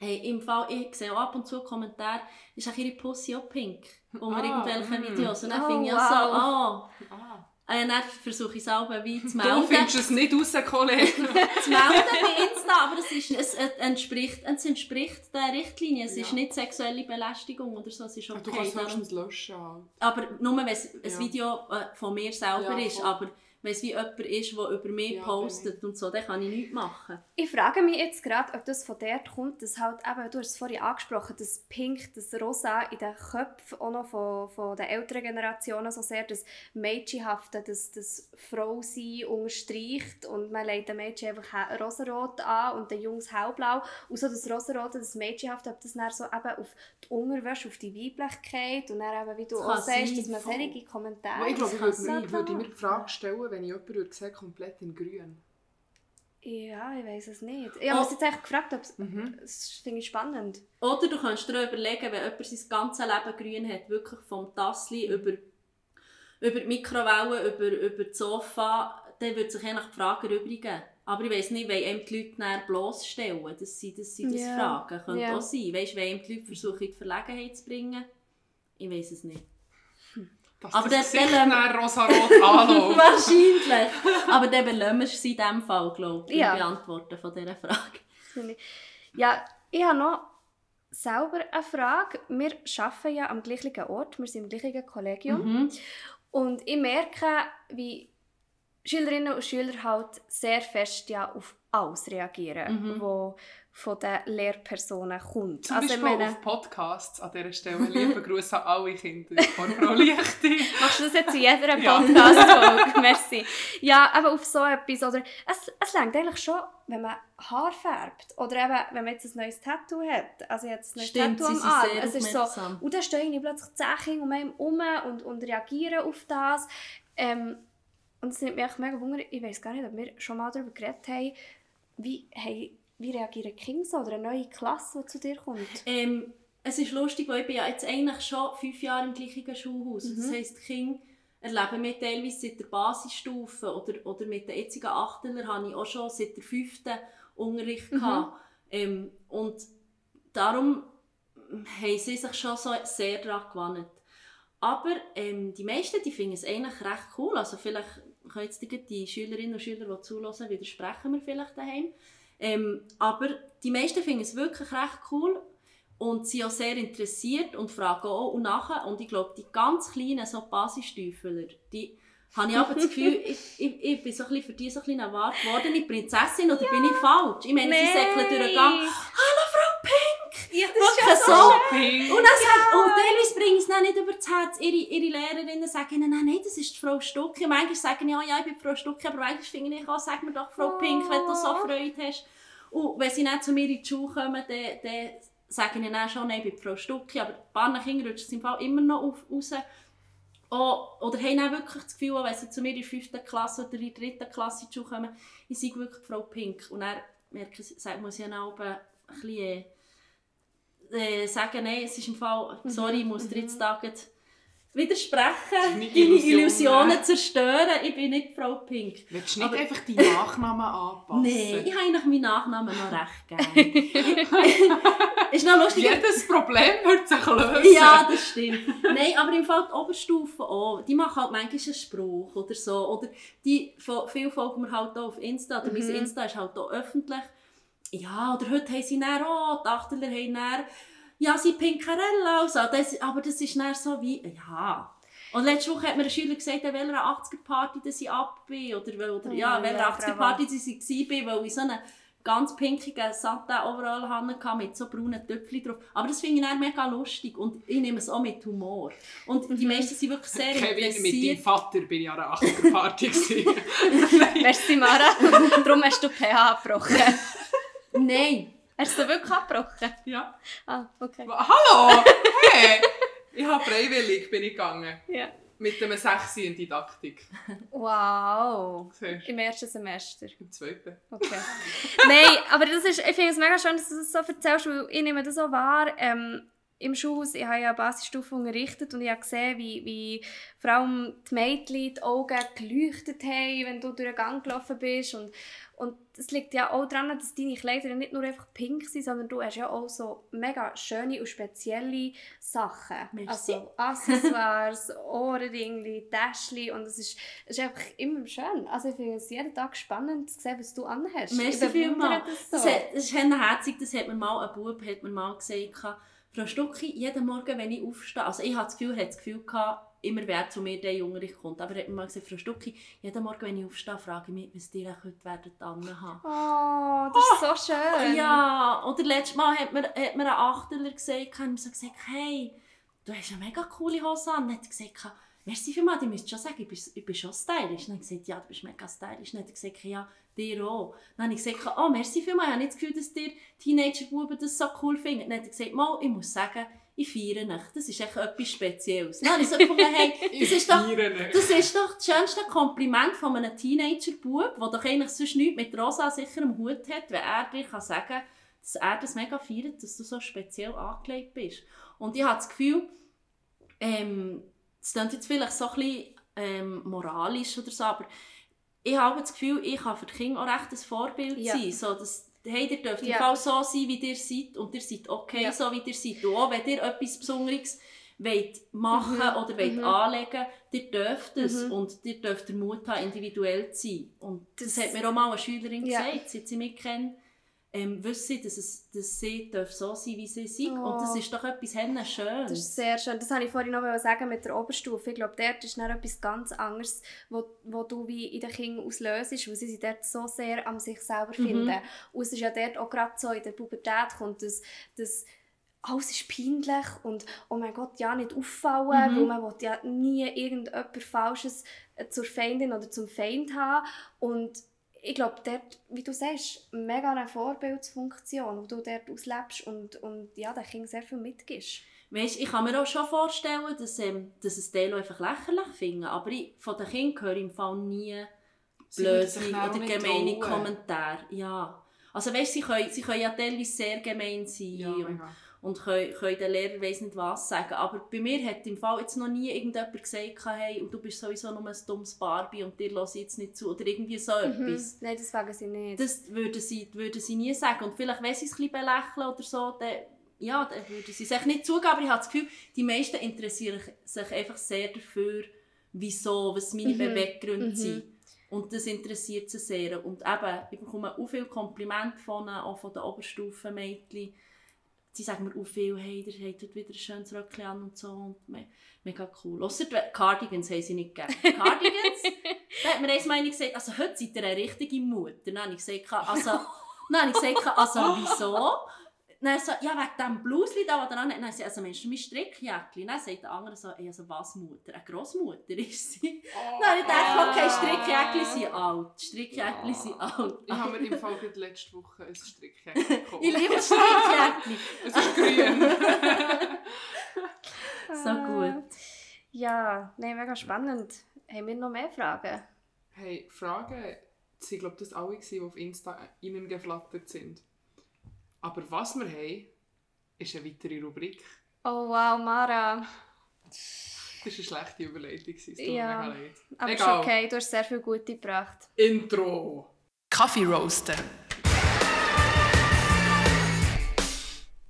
hey, im Fall, ich sehe auch ab und zu Kommentare, ist auch ihre Pussy auch pink unter Ah, irgendwelchen mm. Videos. Und dann Oh, finde ich auch wow. so, oh... Ah. Äh, dann versuche ich es auch wie zu Du melden. findest es nicht raus, Kollege. zu melden bei Insta, aber es, ist, es, entspricht, es entspricht der Richtlinie. Es ist Ja. nicht sexuelle Belästigung oder so, es ist okay. Du kannst höchstens löschen. aber nur wenn es ein Ja. Video äh, von mir selber Ja, ist, aber wenn es wie jemand ist, der über mich Ja, postet und so, dann kann ich nichts machen. Ich frage mich jetzt gerade, ob das von dort kommt, dass halt eben, du hast es vorhin angesprochen, das Pink, das Rosa in den Köpfen auch noch von, von den älteren Generationen so sehr das Mädchenhafte, das, das Frau-Sein unterstreicht und man legt den Mädchen einfach rosarot an und den Jungs hellblau. Und so das Rosarote, das Mädchenhafte, ob das dann so eben auf die Unterwäsche, auf die Weiblichkeit und dann eben, wie du Das auch sagst, dass man solche Kommentare... Ich glaube, ich würde mir die Frage stellen, wenn ich jemanden würde sehen, komplett in grün. Ja, ich weiß es nicht. Ich habe Oh. mich jetzt echt gefragt, ob es... Mhm. Das finde ich spannend. Oder du kannst dir auch überlegen, wenn jemand sein ganzes Leben grün hat, wirklich vom Tassli über, über die Mikrowelle, über, über das Sofa, dann würde sich eigentlich die Frage erübrigen. Aber ich weiss nicht, wenn einem die Leute näher bloßstellen, das sind das, sind das Ja. Fragen. Könnte Ja. auch sein. Weißt, wenn einem die Leute versuchen, in die Verlegenheit zu bringen, ich weiß es nicht. Dass Aber das der- Gesicht dann rosarot anläuft. Wahrscheinlich. Aber dann belassen wir sie in diesem Fall, glaube ich, Ja. Beantworten von dieser Frage. Ja, ich habe noch selber eine Frage. Wir arbeiten ja am gleichen Ort, wir sind im gleichen Kollegium. Mhm. Und ich merke, wie Schülerinnen und Schüler halt sehr fest ja auf alles reagieren, Mhm. wo von den Lehrpersonen kommt. Zum also, ich Beispiel meine, auf Podcasts an dieser Stelle. Liebe Grüße an alle Kinder von Frau Lichti. machst du das jetzt in jeder Ja. Podcast-Folge? Merci. Ja, aber auf so etwas. Oder es, es reicht eigentlich schon, wenn man Haar färbt. Oder eben, wenn man jetzt ein neues Tattoo hat. Also jetzt ein neues Stimmt, Tattoo am Arm. Es ist so, und dann stehen irgendwie plötzlich Kinder um einen herum und, und reagieren auf das. Ähm, und es nimmt mich mega Wunder, ich weiß gar nicht, ob wir schon mal darüber geredet haben, wie, hey, wie reagieren die Kinder so oder eine neue Klasse, die zu dir kommt. Ähm, es ist lustig, weil ich bin ja jetzt eigentlich schon fünf Jahre im gleichen Schulhaus. Mhm. Das heisst, die Kinder erleben mich teilweise seit der Basisstufe oder, oder mit den jetzigen Achteln habe ich auch schon seit der fünften Unterricht Mhm. gehabt. Ähm, und darum haben sie sich schon so sehr daran gewandt. Aber ähm, die meisten die finden es eigentlich recht cool. Also vielleicht können jetzt die- die Schülerinnen und Schüler, die zulassen, widersprechen wir vielleicht daheim. Ähm, aber die meisten finden es wirklich recht cool und sind auch sehr interessiert und fragen auch und nachher. Und ich glaube, die ganz kleinen so Basisstüfler, die habe ich aber das Gefühl, ich, ich, ich bin so ein bisschen für die so ein bisschen erwartet gewordene Prinzessin oder bin ich falsch? Ich meine, sie säckeln durch den Gang. Hallo Frau! Ja, das Wirklich so. Pink. Und, dann sagt, und teilweise bringen sie es dann nicht über das Herz. Ihre, ihre Lehrerinnen sagen ihnen, nein, nein, das ist die Frau Stucki. Manchmal sagen ja, ja, ich bin Frau Stucki, aber manchmal finde ich auch, sag mir doch Frau Pink, wenn du so Oh. Freude hast. Und wenn sie dann zu mir in die Schule kommen, dann, dann sagen ihnen dann schon, nein, ich bin Frau Stucki. Aber ein paar Kinder rutschen es im Fall immer noch auf, raus. Oh, oder haben auch wirklich das Gefühl, wenn sie zu mir in der 5. Klasse oder in der 3. Klasse in die Schule kommen, ich sei wirklich Frau Pink. Und dann merke ich, sagt- muss ich dann auch ein bisschen äh, sagen, nein, es ist im Fall, sorry, ich muss dir jetzt da gerade widersprechen, Deine Illusionen. Illusionen zerstören, ich bin nicht Frau Pink. Willst du nicht Aber- einfach deinen Nachnamen anpassen? Nein, ich habe eigentlich meinen Nachnamen noch recht gerne. ist noch lustig. Jedes Problem wird sich lösen. Ja, das stimmt. Nein, aber im Fall die Oberstufe auch. Die machen halt manchmal einen Spruch oder so. Oder die, viele folgen mir halt auch auf Insta. Oder mein Insta ist halt auch öffentlich. Ja, oder heute haben sie dann auch, die Achteler haben dann, ja, sie Pinkarella. Also, das, aber das ist dann so wie, ja. Und letzte Woche hat mir ein Schüler gesagt, an welcher 80er-Party dass ich ab bin. Oder, oder ja, Oh, welcher ja, 80er-Party dass ich war, weil ich so einen ganz pinkigen Satin-Overall hatte mit so braunen Töpfchen drauf. Aber das finde ich dann mega lustig und ich nehme es auch mit Humor. Und die meisten sind wirklich sehr Kevin, mit deinem interessiert. Vater bin ich an einer 80er-Party. gewesen. Merci, Mara. Darum hast du PH abgebrochen. Nein, Hast du wirklich abgebrochen? ja. Ah, okay. Hallo! Hey! Ich habe freiwillig bin ich gegangen. Ja. Mit einem 6 in Didaktik. Wow. Siehst? Im ersten Semester. Im zweiten. Okay. Nein, aber das ist, ich finde es mega schön, dass du das so erzählst, weil ich nehme das so wahr. Ähm, Im Schulhaus, ich habe ja Basisstufe unterrichtet und ich habe gesehen, wie, wie vor allem die Mädchen die Augen geleuchtet haben, wenn du durch den Gang gelaufen bist. Und es liegt ja auch daran, dass deine Kleider nicht nur einfach pink sind, sondern du hast ja auch so mega schöne und spezielle Sachen. Merci. Also Accessoires, Ohrringe, Täschchen und es ist, es ist einfach immer schön. Also ich finde es jeden Tag spannend zu sehen, was du anhast. Merci vielmals. das Das, so. hat, das ist herzig, das hat mir mal ein Bub hat mir mal gesagt, Frau Stucki, jeden Morgen, wenn ich aufstehe, also ich hatte das Gefühl, hat das Gefühl gehabt, immer wer zu mir der Unterricht kommt, aber er hat mir mal gesagt, Frau Stucki, jeden Morgen, wenn ich aufstehe, frage ich mich, was ihr heute werdet anhaben. Oh, das ist so schön. Ja, oder letztes Mal hat mir, hat mir ein Achteler gesagt, und so gesagt, hey, du hast eine mega coole Hose an. Dann hat gesagt, merci vielmals, ich müsste schon sagen, ich bin, ich bin schon stylisch. Dann habe ich gesagt, ja, du bist mega stylisch. Dann hat er gesagt, ja, dir auch. Dann habe ich gesagt, oh, merci vielmals, ich habe nicht das Gefühl, dass dir Teenager-Buben das so cool finden. Dann hat er gesagt, mal, ich muss sagen, ich feiere nicht. Das ist echt etwas Spezielles. Dann habe ich so gefunden, hey, das ist doch... Das ist doch das schönste Kompliment von einem Teenager-Bub, der doch eigentlich sonst nichts mit Rosa sicher am Hut hat, wenn er dir kann sagen kann, dass er das mega feiert, dass du so speziell angelegt bist. Und ich habe das Gefühl, ähm, das klingt jetzt vielleicht so ein bisschen ähm, moralisch oder so, aber ich habe das Gefühl, ich kann für die Kinder auch recht ein Vorbild Ja. sein. So, dass, hey, ihr dürft im Ja. Fall so sein, wie ihr seid und ihr seid okay, Ja. so wie ihr seid. Und auch wenn ihr etwas Besonderes wollt machen Mhm. oder wollt Mhm. anlegen, ihr dürft es Mhm. und ihr dürft den Mut haben, individuell zu sein. Und das, Das- hat mir auch mal eine Schülerin Ja. gesagt, seit sie mich kennt, ähm, wissen dass, es, dass sie darf so sein wie sie sind. Oh. Und das ist doch etwas Schönes. Das ist sehr schön. Das wollte ich vorhin noch sagen mit der Oberstufe. Ich glaube, dort ist dann etwas ganz anderes, wo, wo du wie in den Kindern auslöst, weil sie sich dort so sehr an sich selber Mhm. finden. Und es ist ja dort auch gerade so, in der Pubertät kommt das, das alles ist peinlich und oh mein Gott, ja, nicht auffallen, Mhm. weil man will ja nie irgendetwas Falsches äh, zur Feindin oder zum Feind haben. Und ich glaube, dort, wie du sagst, mega eine Vorbildsfunktion, wo du dort auslebst und, und ja, den Kindern sehr viel mitgibst. Weißt, ich kann mir auch schon vorstellen, dass, ähm, dass es Teile einfach lächerlich finden. Aber ich, von den Kindern höre ich im Fall nie auch oder gemeine. Kommentare. Ja. Also weißt, sie können, sie können ja teilweise sehr gemein sein Ja, und. Und können, können den Lehrer weiss nicht was sagen. Aber bei mir hat im Fall jetzt noch nie irgendjemand gesagt, hey, und du bist sowieso nur ein dummes Barbie und dir lasse jetzt nicht zu. Oder irgendwie so etwas. Mhm. Nein, das fragen sie nicht. Das würden sie, würden sie nie sagen. Und vielleicht, wenn sie es ein bisschen belächeln oder so, dann, ja, dann würden sie es nicht zugeben. Aber ich habe das Gefühl, die meisten interessieren sich einfach sehr dafür, wieso, was meine Mhm. Beweggründe Mhm. sind. Und das interessiert sie sehr. Und eben, ich bekomme auch viele Komplimente von, ihnen, auch von den Oberstufenmädchen. Sie sagen mir auch viel, hey, ihr habt heute wieder ein schönes Röckchen an und so. Und me mega cool. Ausser die Cardigans haben sie nicht gegeben. Cardigans, da hat mir einmal eine gesagt, also heute seid ihr eine richtige Mutter. Dann habe ich gesagt, also, dann habe ich gesagt, also wieso? Dann so, ja, wegen dem Blusli da, was er anhat. Dann sie, also Mensch, du mein Strickjäckchen. Dann sagt der andere so, ey, also was Mutter? Eine Grossmutter ist sie. Dann habe ich gedacht, okay, Strickjäckchen sind alt. Strickjäckchen sind alt. Ich habe mir im Fall gerade letzte Woche ein Strickjäckchen gekauft. Ich liebe Strickjäckchen. Es ist grün. So gut. Ja, nein, mega spannend. Haben wir noch mehr Fragen? hey, Fragen sind, glaube ich, das alle, die auf Insta ihnen geflattert sind. Aber was wir haben, ist eine weitere Rubrik. Oh wow, Mara. Das war eine schlechte Überleitung. gewesen, Es tut Ja. mir mega leid. Aber ist Egal. okay, du hast sehr viel Gute gebracht. Intro. Kaffee roasten.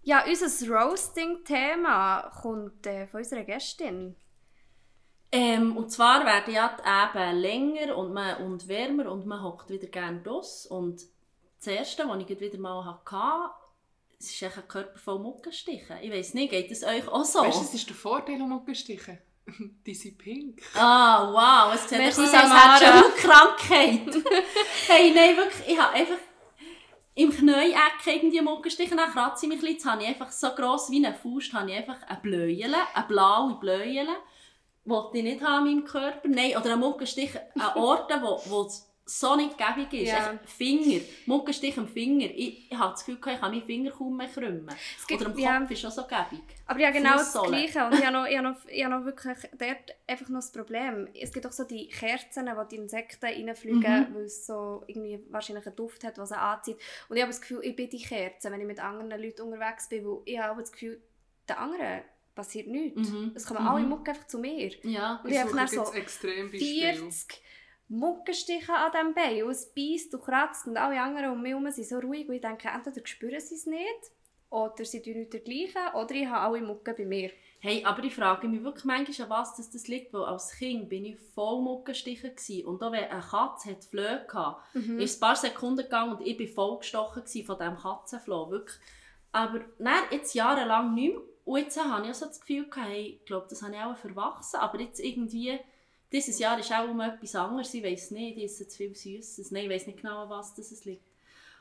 Ja, unser Roasting-Thema kommt äh, von unserer Gästin. Ähm, und zwar werden ja die Eben länger und, man, und wärmer und man hockt wieder gerne draus. Und das erste, was ich wieder mal hatte, es ist echt ein Körper voll Muckenstichen. Ich weiß nicht, geht es euch auch so? Weißt du, das ist der Vorteil an Muckenstichen. Die sind pink. Ah, wow, es sieht aus, als hättest du eine Krankheit. hey, nein, wirklich, ich habe einfach im Knieeck irgendwie Muckenstiche, dann kratze ich mich ein bisschen, jetzt habe ich einfach so gross wie eine Faust, habe ich einfach eine Bläuele, eine blaue Bläuele, wollte ich nicht haben in meinem Körper. Nein, oder einen Muckenstich an Orten, wo, wo es so nicht gäbig ist. Ja. Finger, Muckenstich am Finger. Ich, ich habe das Gefühl, ich kann meinen Finger kaum mehr krümmen. Gibt- Oder am Kopf ja. ist schon so gäbig. Aber ja, genau das. Gleiche. Und ich habe noch, ich habe noch, ich habe noch wirklich dort einfach noch das Problem. Es gibt auch so die Kerzen, wo die Insekten reinfliegen, Mhm. weil es so irgendwie wahrscheinlich einen Duft hat, was sie anzieht. Und ich habe das Gefühl, ich bin die Kerze, wenn ich mit anderen Leuten unterwegs bin, weil ich habe das Gefühl, den anderen passiert nichts. Mhm. Es kommen Mhm. alle Mucken einfach zu mir. Ja. Und ich habe so extrem 40 Muckenstiche an diesem Bein und es beißt und kratzt und alle anderen um mich herum sind so ruhig und ich denke, entweder spüren sie es nicht oder sie tun nicht dergleichen oder ich habe alle Mucken bei mir. Hey, aber ich frage mich wirklich manchmal, an was das, das liegt, weil als Kind bin ich voll Muckenstichen gewesen. und auch wenn eine Katze hat Flöhe hatte, Mhm. ist ein paar Sekunden gegangen und ich bin voll gestochen von diesem Katzenfloh, wirklich. Aber dann, jetzt jahrelang nicht mehr und jetzt habe ich so das Gefühl gehabt, hey, ich glaube, das habe ich auch verwachsen, aber jetzt irgendwie, dieses Jahr ist auch um etwas anderes, ich weiß nicht, ich esse zu viel Süßes, nein, ich weiß nicht genau, an was das es liegt.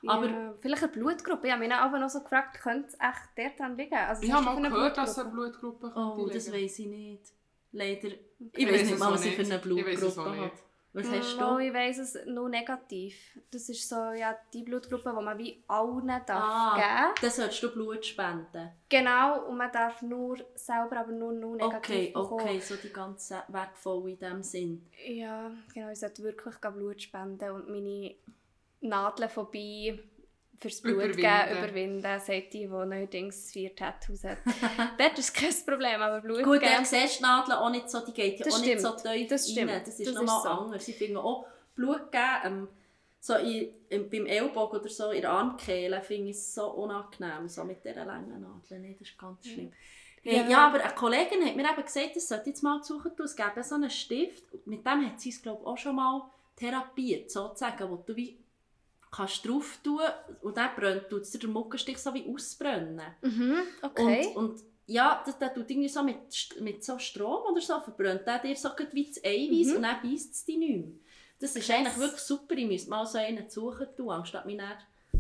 Aber- ja, vielleicht eine Blutgruppe. Ich habe mich dann aber noch so gefragt, könnte es echt dort dran liegen? Also, Ich was habe mal gehört, dass eine Blutgruppe? Blutgruppe Oh, das weiß ich nicht. Leider. Ich Ich weiß nicht mal, was ich für eine Blutgruppe habe. Was hast du? ich weiss es nur negativ. Das ist so ja, die Blutgruppe, die man wie allen darf Ah. geben Dann solltest du Blut spenden. Genau, und man darf nur selber aber nur, nur negativ Okay, bekommen. okay, so die ganz wertvoll in dem Sinn. Ja, genau, ich sollte wirklich Blut spenden und meine Nadeln vorbei fürs Blut Überwinden. geben, überwinden, sagt die, die neuerdings vier Tattoos hat. Dort ist kein Problem, aber Blut Gut, geben... dann siehst du die Nadel auch nicht so, die geht ja Das auch nicht so stimmt, tief das stimmt, rein. Das ist das nochmal so. anders. Sie finden auch Blut geben, ähm, so in, in, beim Ellbogen oder so in der Armkehle finde ich es so unangenehm, so mit dieser langen Nadel. Nee, das ist ganz schlimm. Hey, Ja. ja. aber eine Kollegin hat mir eben gesagt, das sollte jetzt mal suchen. Es gäbe so einen Stift, mit dem hat sie es glaube ich auch schon mal therapiert, sozusagen, wo du wie kannst drauf tun und dann brennt, tut es den Muckenstich so wie ausbrennen. Mhm, okay. Und, und ja, das, das tut irgendwie so mit, mit so Strom oder so, verbrennt der dir so gut wie das Eiweiß Mhm. und dann beißt es dich nicht mehr. Das ist Krass. eigentlich wirklich super, ich müsste mal so einen suchen tun, anstatt mich dann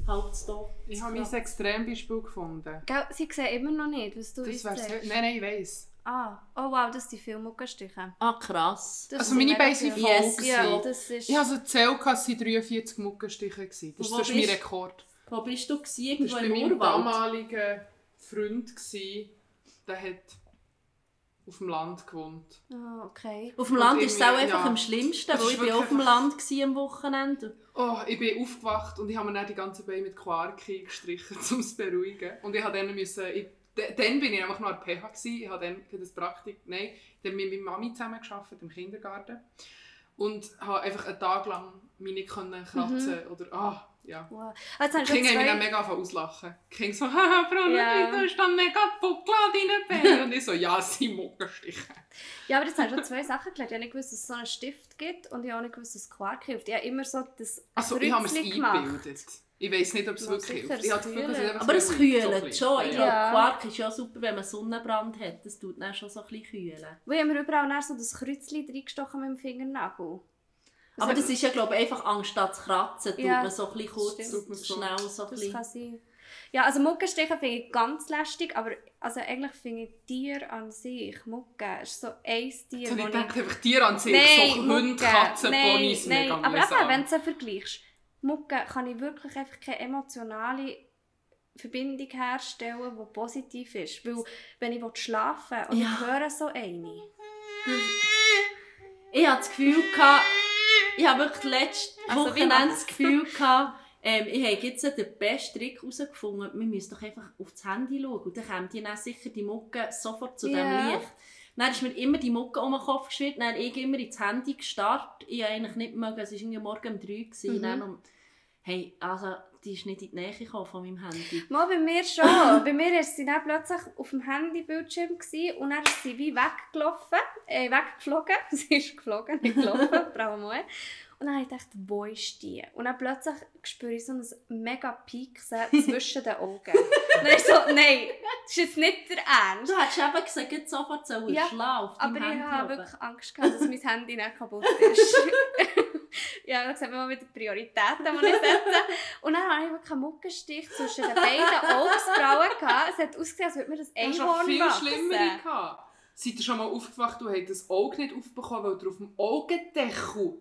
halt zu tun. Ich habe mein Extrembeispiel gefunden. Gell, sie sehen immer noch nicht, was du Das uns sagst. Nein, nein, ich weiss. Ah, oh wow, das sind viele Muckenstiche. Ah, krass. Das Also meine Beine sind voll. Yes. Ja, das ist... Ich habe so gezählt, es waren 43 Muckenstiche. Das ist sonst mein Rekord. Wo bist du gewesen? Das Irgendwo war bei meinem damaligen Freund. gewesen. Der hat auf dem Land gewohnt. Ah, okay. Auf dem Und Land ist es auch einfach ja. am schlimmsten, Das weil ich bin auf dem Land gewesen am Wochenende. Oh, ich bin aufgewacht und ich habe mir dann die ganze Beine mit Quark gestrichen, um es zu beruhigen. Und ich habe dann müssen, ich, dann bin ich einfach noch an der PH gewesen. Ich habe dann das Praktik, nein, dann mit meiner Mami zusammen gearbeitet im Kindergarten und habe einfach einen Tag lang mich nicht können kratzen oder ah ja. Wow. Ah, Jetzt Die Kinder haben mich dann mega auslachen. Die Kinder so, haha, Frau. Ludwig, du hast dann mega Buckel an deinen Beinen. Und ich so, ja, es sind Muckenstiche. Ja, aber jetzt haben schon zwei Sachen gelernt. Ich habe nicht gewusst, dass es so einen Stift gibt und ich habe nicht gewusst, dass es Quark hilft. Ich habe immer so das Also ich habe mir es eingebildet. Ich weiß nicht, ob es wirklich hilft. Ich habe das Gefühl, es Aber es so so kühlt schon. Ich glaube. Quark ist ja super, wenn man Sonnenbrand hat. Das tut dann schon so ein bisschen kühlen. Wir haben mir überall dann so das Kreuzchen reingestochen mit dem Fingernagel. Aber hat- das ist ja, glaube ich, einfach anstatt zu kratzen, tut Ja, man so ein bisschen kurz, stimmt. Tut man so. schnell so ein Das bisschen. kann sein. Ja, also Muckenstiche finde ich ganz lästig, aber also eigentlich finde ich Tier an sich, Mucke, ist so ein Tier, habe ich gedacht, einfach Tiere an sich, so Hunde, Mucke. Katzen, Nein, Ponys, nein. mega Aber eben, wenn du sie vergleichst, Mucke kann ich wirklich einfach keine emotionale Verbindung herstellen, die positiv ist. Weil, wenn ich schlafen will und Ja. ich höre so eine, Ich hatte das Gefühl, gehabt, ich habe wirklich letztes Also, Wochenende das Gefühl, gehabt, ähm, ich habe jetzt den besten Trick herausgefunden. Wir müssen doch einfach auf das Handy schauen. Und dann die dann sicher die Mucke sofort zu Ja. dem Licht. Dann ist mir immer die Mucke um den Kopf geschwirrt, dann ich immer ins Handy gestartet. Ich eigentlich nicht mögen, es war irgendwie morgen um 3 Uhr. Mhm. Dann um, hey, also, die ist nicht in die Nähe gekommen von meinem Handy. Mal bei mir schon. bei mir war sie dann plötzlich auf dem Handybildschirm und dann ist sie wie weggelaufen, äh, weggeflogen. sie ist geflogen, nicht gelaufen, bravo mal. Und dann habe ich gedacht, wo ist die? Und dann plötzlich spüre ich so ein mega Pieksen zwischen den Augen. Und dann ist so, nein, das ist jetzt nicht der Ernst. Du hättest eben gesagt, jetzt sofort soll Ja, schlafen deinem Aber ich Handy habe oben. wirklich Angst gehabt, dass mein Handy nicht kaputt ist. ja, da sehen wir mal wieder die Prioritäten, die ich setze. Und dann hatte ich wirklich einen Muckenstich zwischen den beiden Augenbrauen. Gehabt. Es hat ausgesehen, als würde mir das Ich habe schon Einhorn viel wachsen. schlimmere gehabt. Seid ihr schon mal aufgewacht und habt das Auge nicht aufbekommen, weil ihr auf dem Augendeckel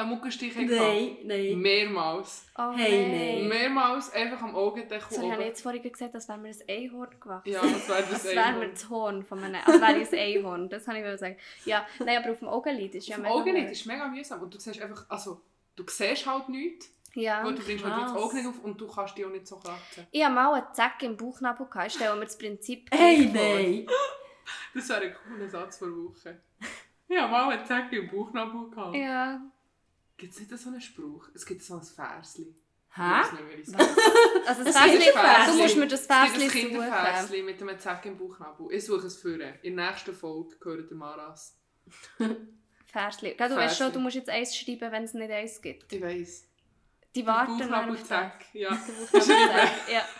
einen Muckenstich Nein, gehabt? nein. Mehrmals. Oh, Hey, nein. nein. Mehrmals einfach am Augendeckel So, ich habe jetzt vorhin gesagt, als wäre mir ein Einhorn gewachsen. Ja, das wäre das Als wäre mir Einhorn. das Horn von einem... Als wäre ich ein Einhorn, das kann ich wollen sagen. Ja, nein, aber auf dem Augenlid ist ja Auf dem mega Augen nicht, blöd. das ist mega mühsam. Und du siehst einfach, also, du siehst halt nichts, Ja. weil du bringst halt das. Auge nicht auf und du kannst dich auch nicht so kratzen. Ich hatte mal einen Zack im Bauchnabel. gehabt. Ich stelle mir das Prinzip Hey, nein. Das wäre ein cooler Satz vor Woche. Ich habe mal einen Zack im Bauchnabel gehabt. Ja. Gibt es nicht so einen Spruch? Es gibt so ein Versli. Hä? weiß Also das ein du musst mir das Fässchen suchen. Kinderversli mit einem Zack im Bauchnabel. Ich suche es für In der nächsten Folge gehört der Maras. Gell, Du weißt schon, du musst jetzt eins schreiben, wenn es nicht eins gibt. Ich weiss. Die warten auf. Bauchnabelzack. Ja. Ja.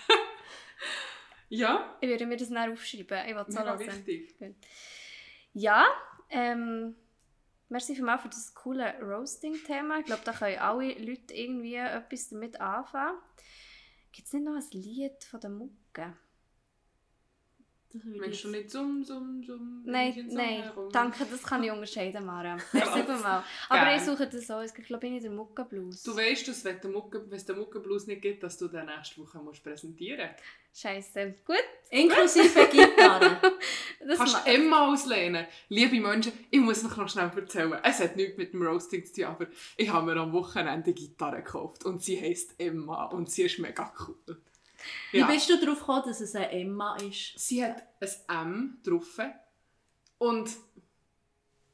Ja, Ich würde mir das dann aufschreiben. Ich will es so lassen. wichtig. Ja, ähm, merci vielmals für das coole Roasting-Thema. Ich glaube, da können alle Leute irgendwie etwas damit anfangen. Gibt es nicht noch ein Lied von der Mucke? Meinst du ich- nicht Summ, Summ, Summ? Nein, so nein, herum? danke, das kann ich unterscheiden, Mara. Merci vielmals. Aber Gern. ich suche das auch. Ich glaube, ich bin der Mucke-Blues. Du weißt, dass wenn es den Muckenblues nicht gibt, dass du den nächste Woche musst präsentieren Scheiße. Gut, Inklusive Gitarre. das Kannst du Emma auslehnen? Liebe Menschen, ich muss noch schnell erzählen. Es hat nichts mit dem Roasting zu tun, aber ich habe mir am Wochenende eine Gitarre gekauft und sie heisst Emma und sie ist mega cool. Wie bist du darauf gekommen, dass es eine Emma ist? Sie hat ein M drauf und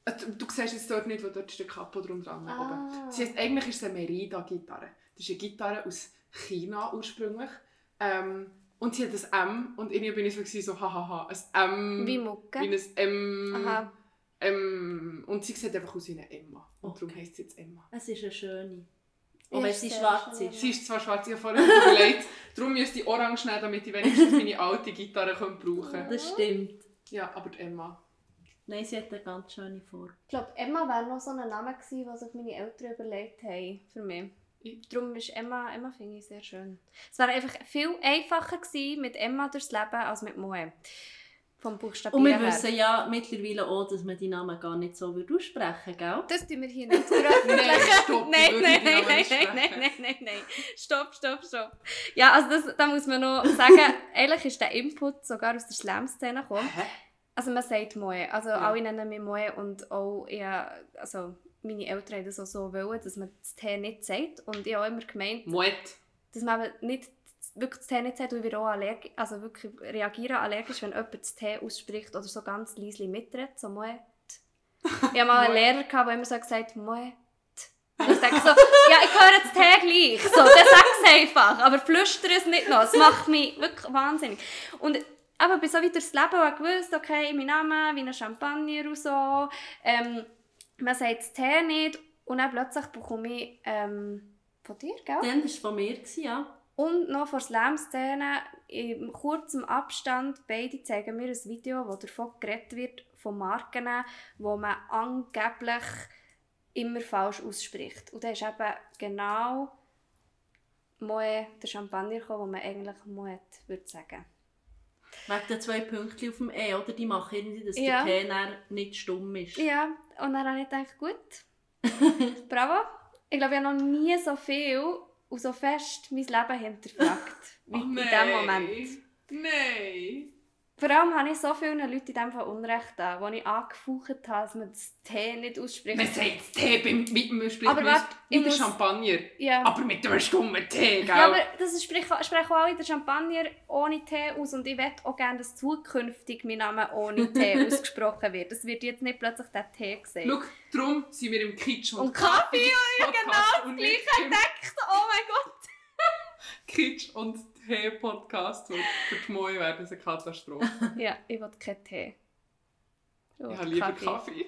äh, du, du siehst jetzt dort nicht, wo dort ist der Kapo drum dran Ah. oben. Sie heißt, eigentlich ist es eine Merida-Gitarre. Das ist eine Gitarre aus China ursprünglich. Ähm, und sie hat ein M und irgendwie bin ich so, so hahaha, ein M. Wie Mucke. Wie ein M. Aha. Ähm, und sie sieht einfach aus wie eine Emma. Und Okay. darum heisst sie jetzt Emma. Es ist eine schöne. Auch wenn ist sie schwarz ist. Sie ist zwar schwarz, ich habe vorhin überlegt, darum müsste ich orange nehmen, damit ich wenigstens meine alte Gitarre können brauchen kann. Das stimmt. Ja, aber die Emma. Nein, sie hat eine ganz schöne Form. Ich glaube, Emma wäre noch so ein Name gewesen, was sich meine Eltern überlegt haben für mich. Ich- Darum ist Emma, Emma finde ich sehr schön. Es wäre einfach viel einfacher gewesen mit Emma durchs Leben als mit Moe. Vom Buchstabieren Und wir her. wissen ja mittlerweile auch, dass man die Namen gar nicht so würde aussprechen gell? Das tun wir hier nicht veröffentlichen. nein, nein, nein, nein, nein, nein, nein, nein, nein. Stopp, stopp, stopp. Ja, also das, da muss man noch sagen, eigentlich ist der Input sogar aus der Slam-Szene gekommen. Also man sagt Moe, also Ja. alle nennen mich Moe und auch ja, also meine Eltern haben das auch so wollen, dass man das T nicht sagt und ich habe auch immer gemeint, Moet. dass man nicht wirklich das T nicht sagt und ich auch allergisch, also wirklich reagieren allergisch, wenn jemand das T ausspricht oder so ganz leise mitredet, so Moe. Ich hatte mal einen. Lehrer, der immer so gesagt hat, Moe. Und ich denke so, ja, ich höre das T gleich. So, dann sag es einfach. Aber flüster es nicht noch. Es macht mich wirklich wahnsinnig. Und aber bin so weiter das Leben und gewusst, okay, mein Name, wie ein Champagner und so. Ähm, man sagt das T nicht. Und dann plötzlich bekomme ich ähm, von dir, gell? Dann war es von mir, ja. Und noch vor Slam-Szene, in kurzem Abstand, beide zeigen mir ein Video, wo davon geredet wird, von Marken, wo man angeblich immer falsch ausspricht. Und da ist eben genau Moe, der Champagner gekommen, wo man eigentlich Moet würde sagen. Wegen den zwei Pünktchen auf dem E, oder? Die machen irgendwie, dass Ja. der T dann nicht stumm ist. Ja, und dann habe ich gedacht, gut, bravo. Ich glaube, ich habe noch nie so viel und so fest mein Leben hinterfragt, Oh, in diesem nein. Moment. Nein. Vor allem habe ich so vielen Leuten in dem Fall Unrecht an, wo ich angefaucht habe, dass man das T nicht ausspricht. Man sagt das Tee beim mit dem spricht Aber man warte, der muss- Champagner. ja. Aber mit einem stummen Tee, gell? ja, aber das sprechen, auch alle der Champagner ohne T aus und ich möchte auch gerne, dass zukünftig mein Name ohne T ausgesprochen wird. Es wird jetzt nicht plötzlich der T gesehen. Schau, darum sind wir im Kitsch und, Und Kaffee, genau das und Gleiche nicht im gedacht. Oh mein Gott. Kitsch und Tee-Podcast. weil Für die Moi wäre das eine Katastrophe. Ja, ich will keinen Tee. will Ich habe lieber Kaffee.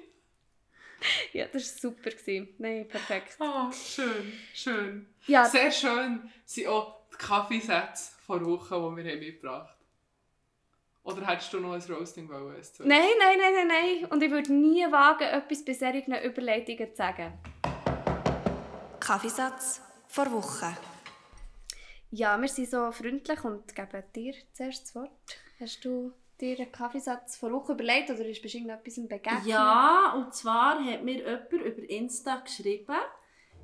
Ja, das war super. gewesen. Nein, perfekt. Ah, schön, schön. Ja, Sehr schön sind auch die Kaffeesätze vor Wochen, die wir mitgebracht haben. Oder hättest du noch ein Roasting wollen? Nein, nein, nein, nein, nein. Und ich würde nie wagen, etwas bei solchen Überleitungen zu sagen. Kaffeesatz vor Woche. Ja, wir sind so freundlich und geben dir zuerst das Wort. Hast du dir einen Kaffeesatz vor Woche überlegt oder ist bestimmt etwas im begegnet? Ja, und zwar hat mir jemand über Insta geschrieben,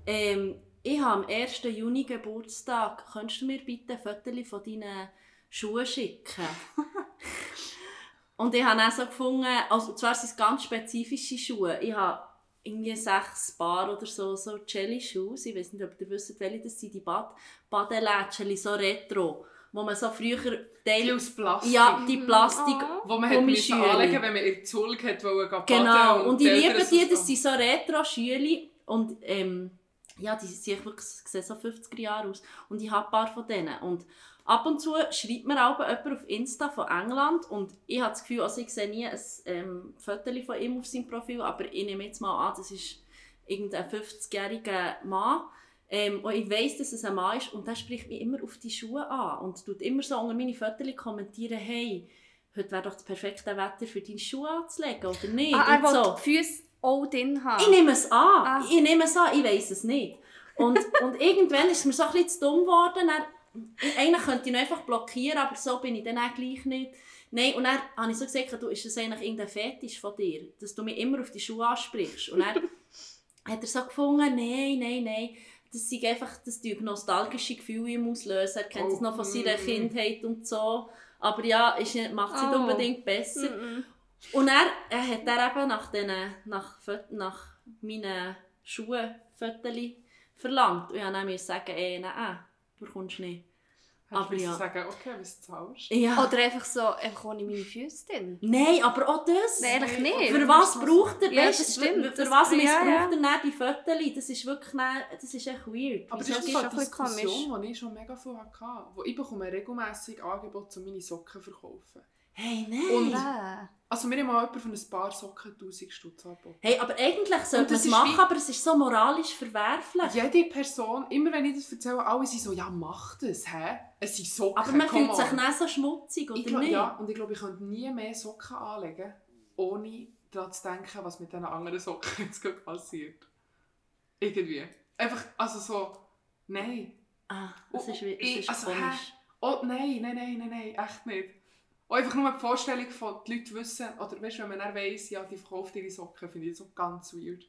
ähm, ich habe am 1. Juni Geburtstag. Könntest du mir bitte ein von deinen Schuhen schicken? Und ich habe auch so gefunden, also zwar sind es ganz spezifische Schuhe. Ich habe irgendwie sechs Paar oder so, so Jelly-Schuhe. Ich weiß nicht, ob ihr wisst, welche das sind. Die Bad Badelätscheli, so retro. Wo man so früher... Die Teil- aus Plastik. ja, die Plastik... Wo man hat müssen anlegen wenn man in die Zulg hat wollen gehen Genau, baden und ich liebe die, so- das sind so Retro-Schüli und ähm, ja, die sehen wirklich sehen so 50er Jahre aus und ich habe ein paar von denen und ab und zu schreibt mir auch jemand auf Insta von England und ich habe das Gefühl, also ich sehe nie ein ähm, Foto von ihm auf seinem Profil, aber ich nehme jetzt mal an, das ist irgendein 50-jähriger Mann ähm, und ich weiss, dass es ein Mann ist und der spricht mich immer auf die Schuhe an und tut immer so unter meine Fotos kommentieren, hey, heute wäre doch das perfekte Wetter für deine Schuhe anzulegen, oder nicht? Ah, er will die Füße auch drin haben. ich nehme es an. Ah. Ich nehme es an, ich weiß es nicht. Und, und irgendwann ist es mir so ein bisschen zu dumm geworden. Dann, eigentlich könnte ich ihn einfach blockieren, aber so bin ich dann auch gleich nicht. Nein, und dann habe ich so gesagt, du, ist das eigentlich irgendein Fetisch von dir, dass du mich immer auf die Schuhe ansprichst. Und dann hat er so gefunden, nein, nein, nein, das sind einfach das tut nostalgische Gefühle im Auslösen. Er kennt es Oh, noch von seiner mm. Kindheit und so. Aber ja, macht es nicht Oh. unbedingt besser. Mhm. Und er, er hat er eben nach, den, nach, nach meinen Schuhen Fotos verlangt. Und ich musste dann sagen, ey, nein, du kommst nicht. Hast aber du ja. sagen, okay, was zahlst Ja. Oder einfach so, einfach ohne meine Füße drin. Nein, aber auch das. Nein, eigentlich nicht. Für was braucht er, Ja, das du, stimmt. für, für Das- was ja, missbraucht ja. er die Fotos? Das ist wirklich, dann- das ist echt weird. Aber das ist so schon eine Diskussion, die ich schon mega viel hatte. Wo ich bekomme regelmässig Angebote, um meine Socken zu verkaufen. Hey, nein. Und- Nein. Also mir hat mal jemand von ein paar Socken 1000 Stutz angeboten. hey, aber eigentlich sollte man es ist machen, aber es ist so moralisch verwerflich. Jede Person, immer wenn ich das erzähle, alle sind so, ja mach das, hä? Es sind Socken, aber man fühlt sich nicht so schmutzig, oder ich glaub, nicht? Ja, und ich glaube, ich könnte nie mehr Socken anlegen, ohne daran zu denken, was mit diesen anderen Socken jetzt gerade passiert. Irgendwie. Einfach, also so, nein. Ah, das Oh, ist, wie- das ich- ist also, hä? Oh nein, nein, nein, nein, nein, echt nicht. Auch einfach nur die Vorstellung von, die Leute wissen, oder weißt, wenn man dann weiss, ja, die verkauft ihre Socken, finde ich so ganz weird.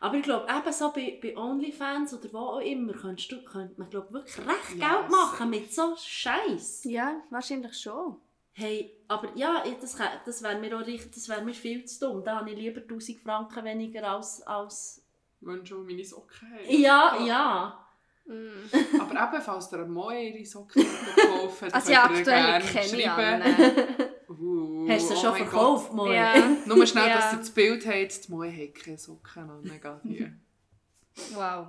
Aber ich glaube, eben so bei, bei OnlyFans oder wo auch immer, könntest du, könnte man glaub, wirklich recht Ja, Geld machen mit so Scheiß. Ja, wahrscheinlich schon. Hey, aber ja, das, das wäre mir auch richtig, das wäre mir viel zu dumm. Da habe ich lieber 1000 Franken weniger als... als Wünsche, die meine Socken haben. ja, ja. Mhm. Aber eben, falls der Moe ihre Socken verkauft, dann Also könnt ihr ihr aktuell gerne kenne ich schreiben. Uh, Hast du sie oh schon verkauft, Moe? Ja. Nur schnell, Ja. dass ihr das Bild habt, die Moe hat keine Socken an, mega hier. Wow.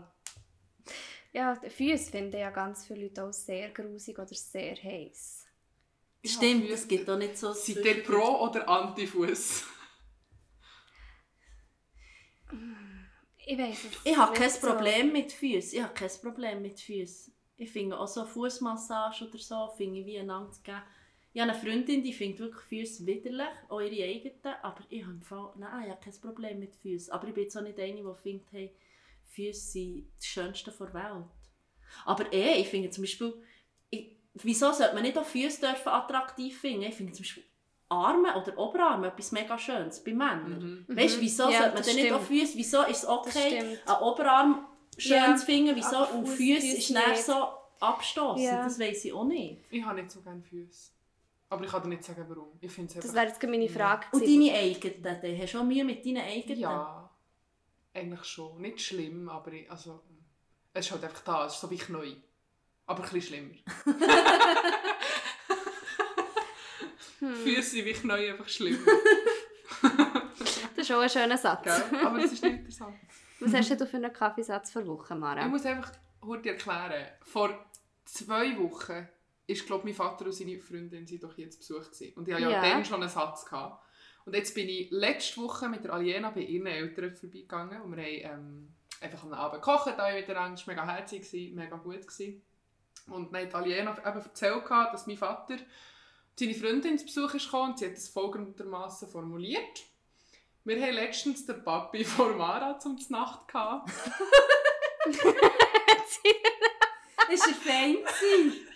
Ja, die Füße finden ja ganz viele Leute auch sehr grusig oder sehr heiß. Stimmt, es gibt auch nicht so... Seid ihr pro oder anti Fuß? Ich weiß es Ich habe kein so. Problem mit Füßen. Ich habe kein Problem mit Füßen. Ich finde auch so Fußmassage oder so, finde ich wie einander zu geben. Ich habe eine Freundin, die findet wirklich Füße widerlich, auch ihre eigenen, aber ich habe, Fall, nein, ich habe kein Problem mit Füßen. Aber ich bin jetzt auch nicht eine, die findet, hey, Füße sind das Schönste der Welt. Aber eh, ich finde zum Beispiel, ich, wieso sollte man nicht auch Füße dürfen attraktiv finden? Ich finde zum Beispiel Arme oder Oberarme etwas mega Schönes bei Männern. Mhm. Weißt du, wieso Ja, sollte man denn nicht auch Füße, wieso ist es okay, einen Oberarm schön Ja, zu finden, wieso und Fuss- Füße ist nicht. so abstoßend, Ja. das weiß ich auch nicht. Ich habe nicht so gerne Füße. Aber ich kann dir nicht sagen, warum. Ich finde es Das wäre jetzt meine Frage. Und gewesen. deine eigenen, hast du auch Mühe mit deinen eigenen? Ja, eigentlich schon. Nicht schlimm, aber ich, also, es ist halt einfach da. Es ist so wie neu. Aber ein bisschen schlimmer. Hm. Füße wie neu einfach schlimmer. Das ist auch ein schöner Satz. Gell? Aber das ist nicht interessant. Was hast du für einen Kaffeesatz für Woche, Ich Mara? muss einfach kurz erklären. Vor zwei Wochen ist, glaube mein Vater und seine Freundin sind doch zu Besuch gewesen. Und ich hatte ja, Ja. dann schon einen Satz. Gehabt. Und jetzt bin ich letzte Woche mit der Aliena bei ihren Eltern vorbeigegangen und wir haben ähm, einfach am Abend gekocht alle miteinander. Es war mega herzig, gewesen, mega gut. Gewesen. Und dann hat Aliena eben erzählt, gehabt, dass mein Vater seine Freundin zu Besuch ist gekommen und sie hat es folgendermaßen formuliert. Wir haben letztens den Papi von Mara zum Nacht gehabt. Ist er fein gewesen?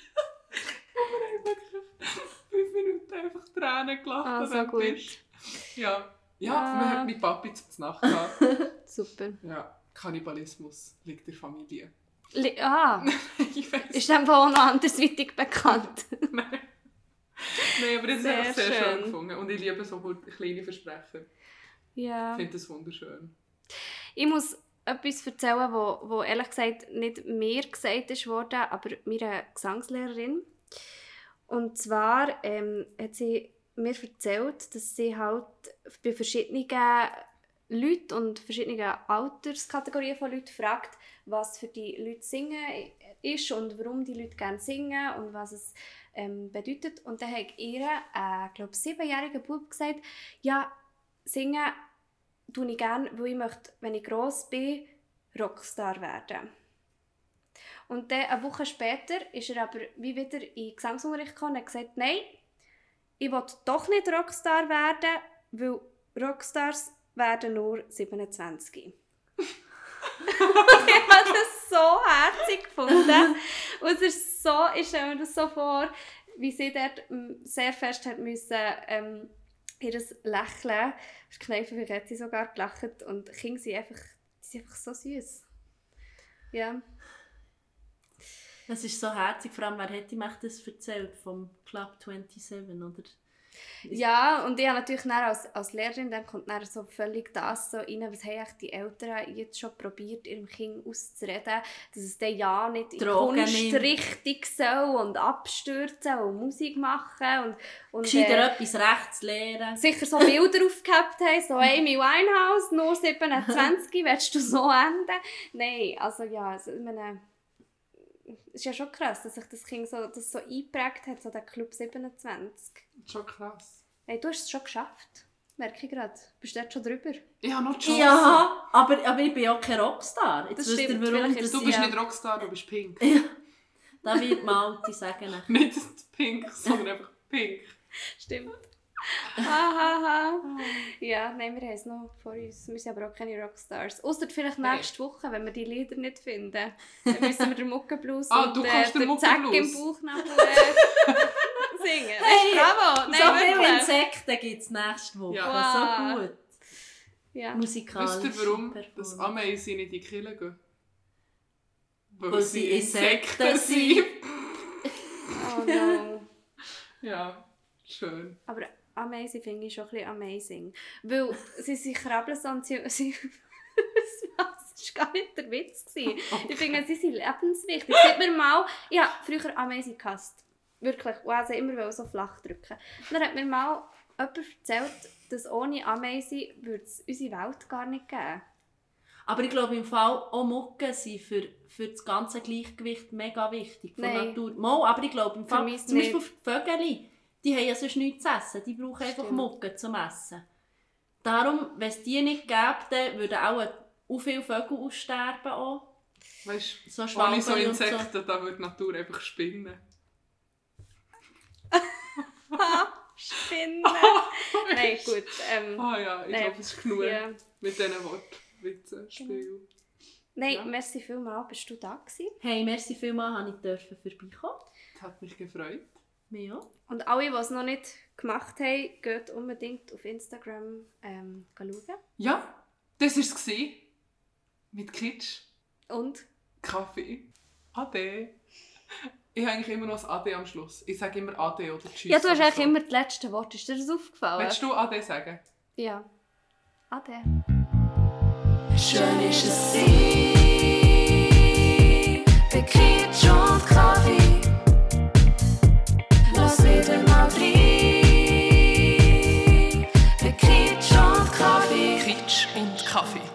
fünf Minuten einfach Tränen gelacht Ah, so gut. Tisch. Ja, ja Ah. man hat meinen Papi zum Nacht gehabt. Super. ja, Kannibalismus liegt in der Familie. Li ah, ist dem auch noch andersweitig bekannt. Nein. Nein, aber das ist Sehr sehr schön. schön. gefunden. Und ich liebe so kleine Versprechen. ja. Ich finde das wunderschön. Ich muss etwas erzählen, wo, wo ehrlich gesagt nicht mir gesagt ist worden, aber meiner Gesangslehrerin. Und zwar ähm, hat sie mir erzählt, dass sie halt bei verschiedenen Leuten und verschiedenen Alterskategorien von Leuten fragt, was für die Leute singen ist und warum die Leute gerne singen und was es ähm, bedeutet. Und dann hat ihr ein, glaube siebenjähriger Bub gesagt, ja, singen tue ich gerne, weil ich möchte, wenn ich gross bin, Rockstar werden. Und dann, eine Woche später ist er aber wie wieder in Gesangsunterricht gekommen und hat gesagt, nein, ich will doch nicht Rockstar werden, weil Rockstars werden nur 27. ich habe das so herzig gefunden. Und es ist so, ich stelle mir das so vor, wie sie dort ähm, sehr fest hat müssen, ähm, ihr Lächeln verkneifen, vielleicht hat sie sogar gelacht und Kinder sind einfach, sind einfach so süß. Ja. Das ist so herzig, vor allem, wer hätte mir das erzählt vom Club 27, oder? Ja, und ich habe natürlich dann als, als Lehrerin, dann kommt dann so völlig das so rein, was haben die Eltern jetzt schon probiert, ihrem Kind auszureden, dass es dann ja nicht in Drogen Kunst nimmt. richtig soll und abstürzen und Musik machen und, und Gescheiter etwas rechts lehren. sicher so Bilder aufgehabt haben, so Amy Winehouse, nur 27, willst du so enden? Nein, also ja, also, ich meine, ist ja schon krass, dass sich das Kind so, das so eingeprägt hat, so der Club 27. Schon krass. Hey, du hast es schon geschafft, merke ich gerade. Bist du dort schon drüber? Ich habe noch Chance. Ja, aber, aber ich bin ja kein Rockstar. Jetzt Das wisst ihr, stimmt, warum das Du bist ja, nicht Rockstar, du bist Pink. Da wird mal die sagen. nicht Pink, sondern einfach Pink. Stimmt. Hahaha. ja, nein, wir haben es noch vor uns. Wir sind aber auch keine Rockstars. Ausser vielleicht nächste Woche, wenn wir die Lieder nicht finden. Dann müssen wir den Muckenblues Ah, und du äh, kannst den Zack im Bauchnabel äh, singen. Hey, bravo! so Nein, viele wirklich. Insekten gibt es nächste Woche. Ja. So gut. Ja. Musikalisch. Wisst ihr, warum das Ameisen in die Kille gehen? Weil sie Insekten sind. Oh no. ja, schön. Aber amazing finde ich schon ein bisschen amazing. Weil sie sich krabbeln und sie... sie das war gar nicht der Witz. Gewesen. Ich finde, sie sind lebenswichtig. Sieht mir mal... Ich habe früher amazing gehasst. Wirklich. Und also immer so flach drücken. Dann hat mir mal jemand erzählt, dass ohne würde es unsere Welt gar nicht geben. Aber ich glaube im Fall auch Mucken sind für, für das ganze Gleichgewicht mega wichtig von Nein. Natur. Mal, aber ich glaube im Für Fall, zum Beispiel nicht. die Vögel, die haben ja sonst nichts zu essen. Die brauchen einfach Stimmt. Mucken zum Essen. Darum, wenn es die nicht gäbe, dann würden auch auch viele Vögel aussterben. Auch. Weißt So du, ohne Schwalben so Insekten, da würde die Natur einfach spinnen. Spinnen! Nein, gut. Ähm, Ah ja, ich glaube, es ist genug ja. mit diesen Wortwitzen, Spiel. Nein, Ja. merci vielmals. Bist du da gewesen? Hey, merci vielmals, dass ich dürfen vorbeikommen. Das hat mich gefreut. Auch. Und alle, die es noch nicht gemacht haben, geht unbedingt auf Instagram ähm, schauen. Ja, das war es. Mit Kitsch, Und Kaffee, Ade. Ich habe eigentlich immer noch das Ade am Schluss. Ich sage immer Ade oder Tschüss. ja, du hast eigentlich so. immer das letzte Wort. Ist dir das aufgefallen? Willst du Ade sagen? Ja. Ade. Schön ist es sie, bei Kitsch und Coffee.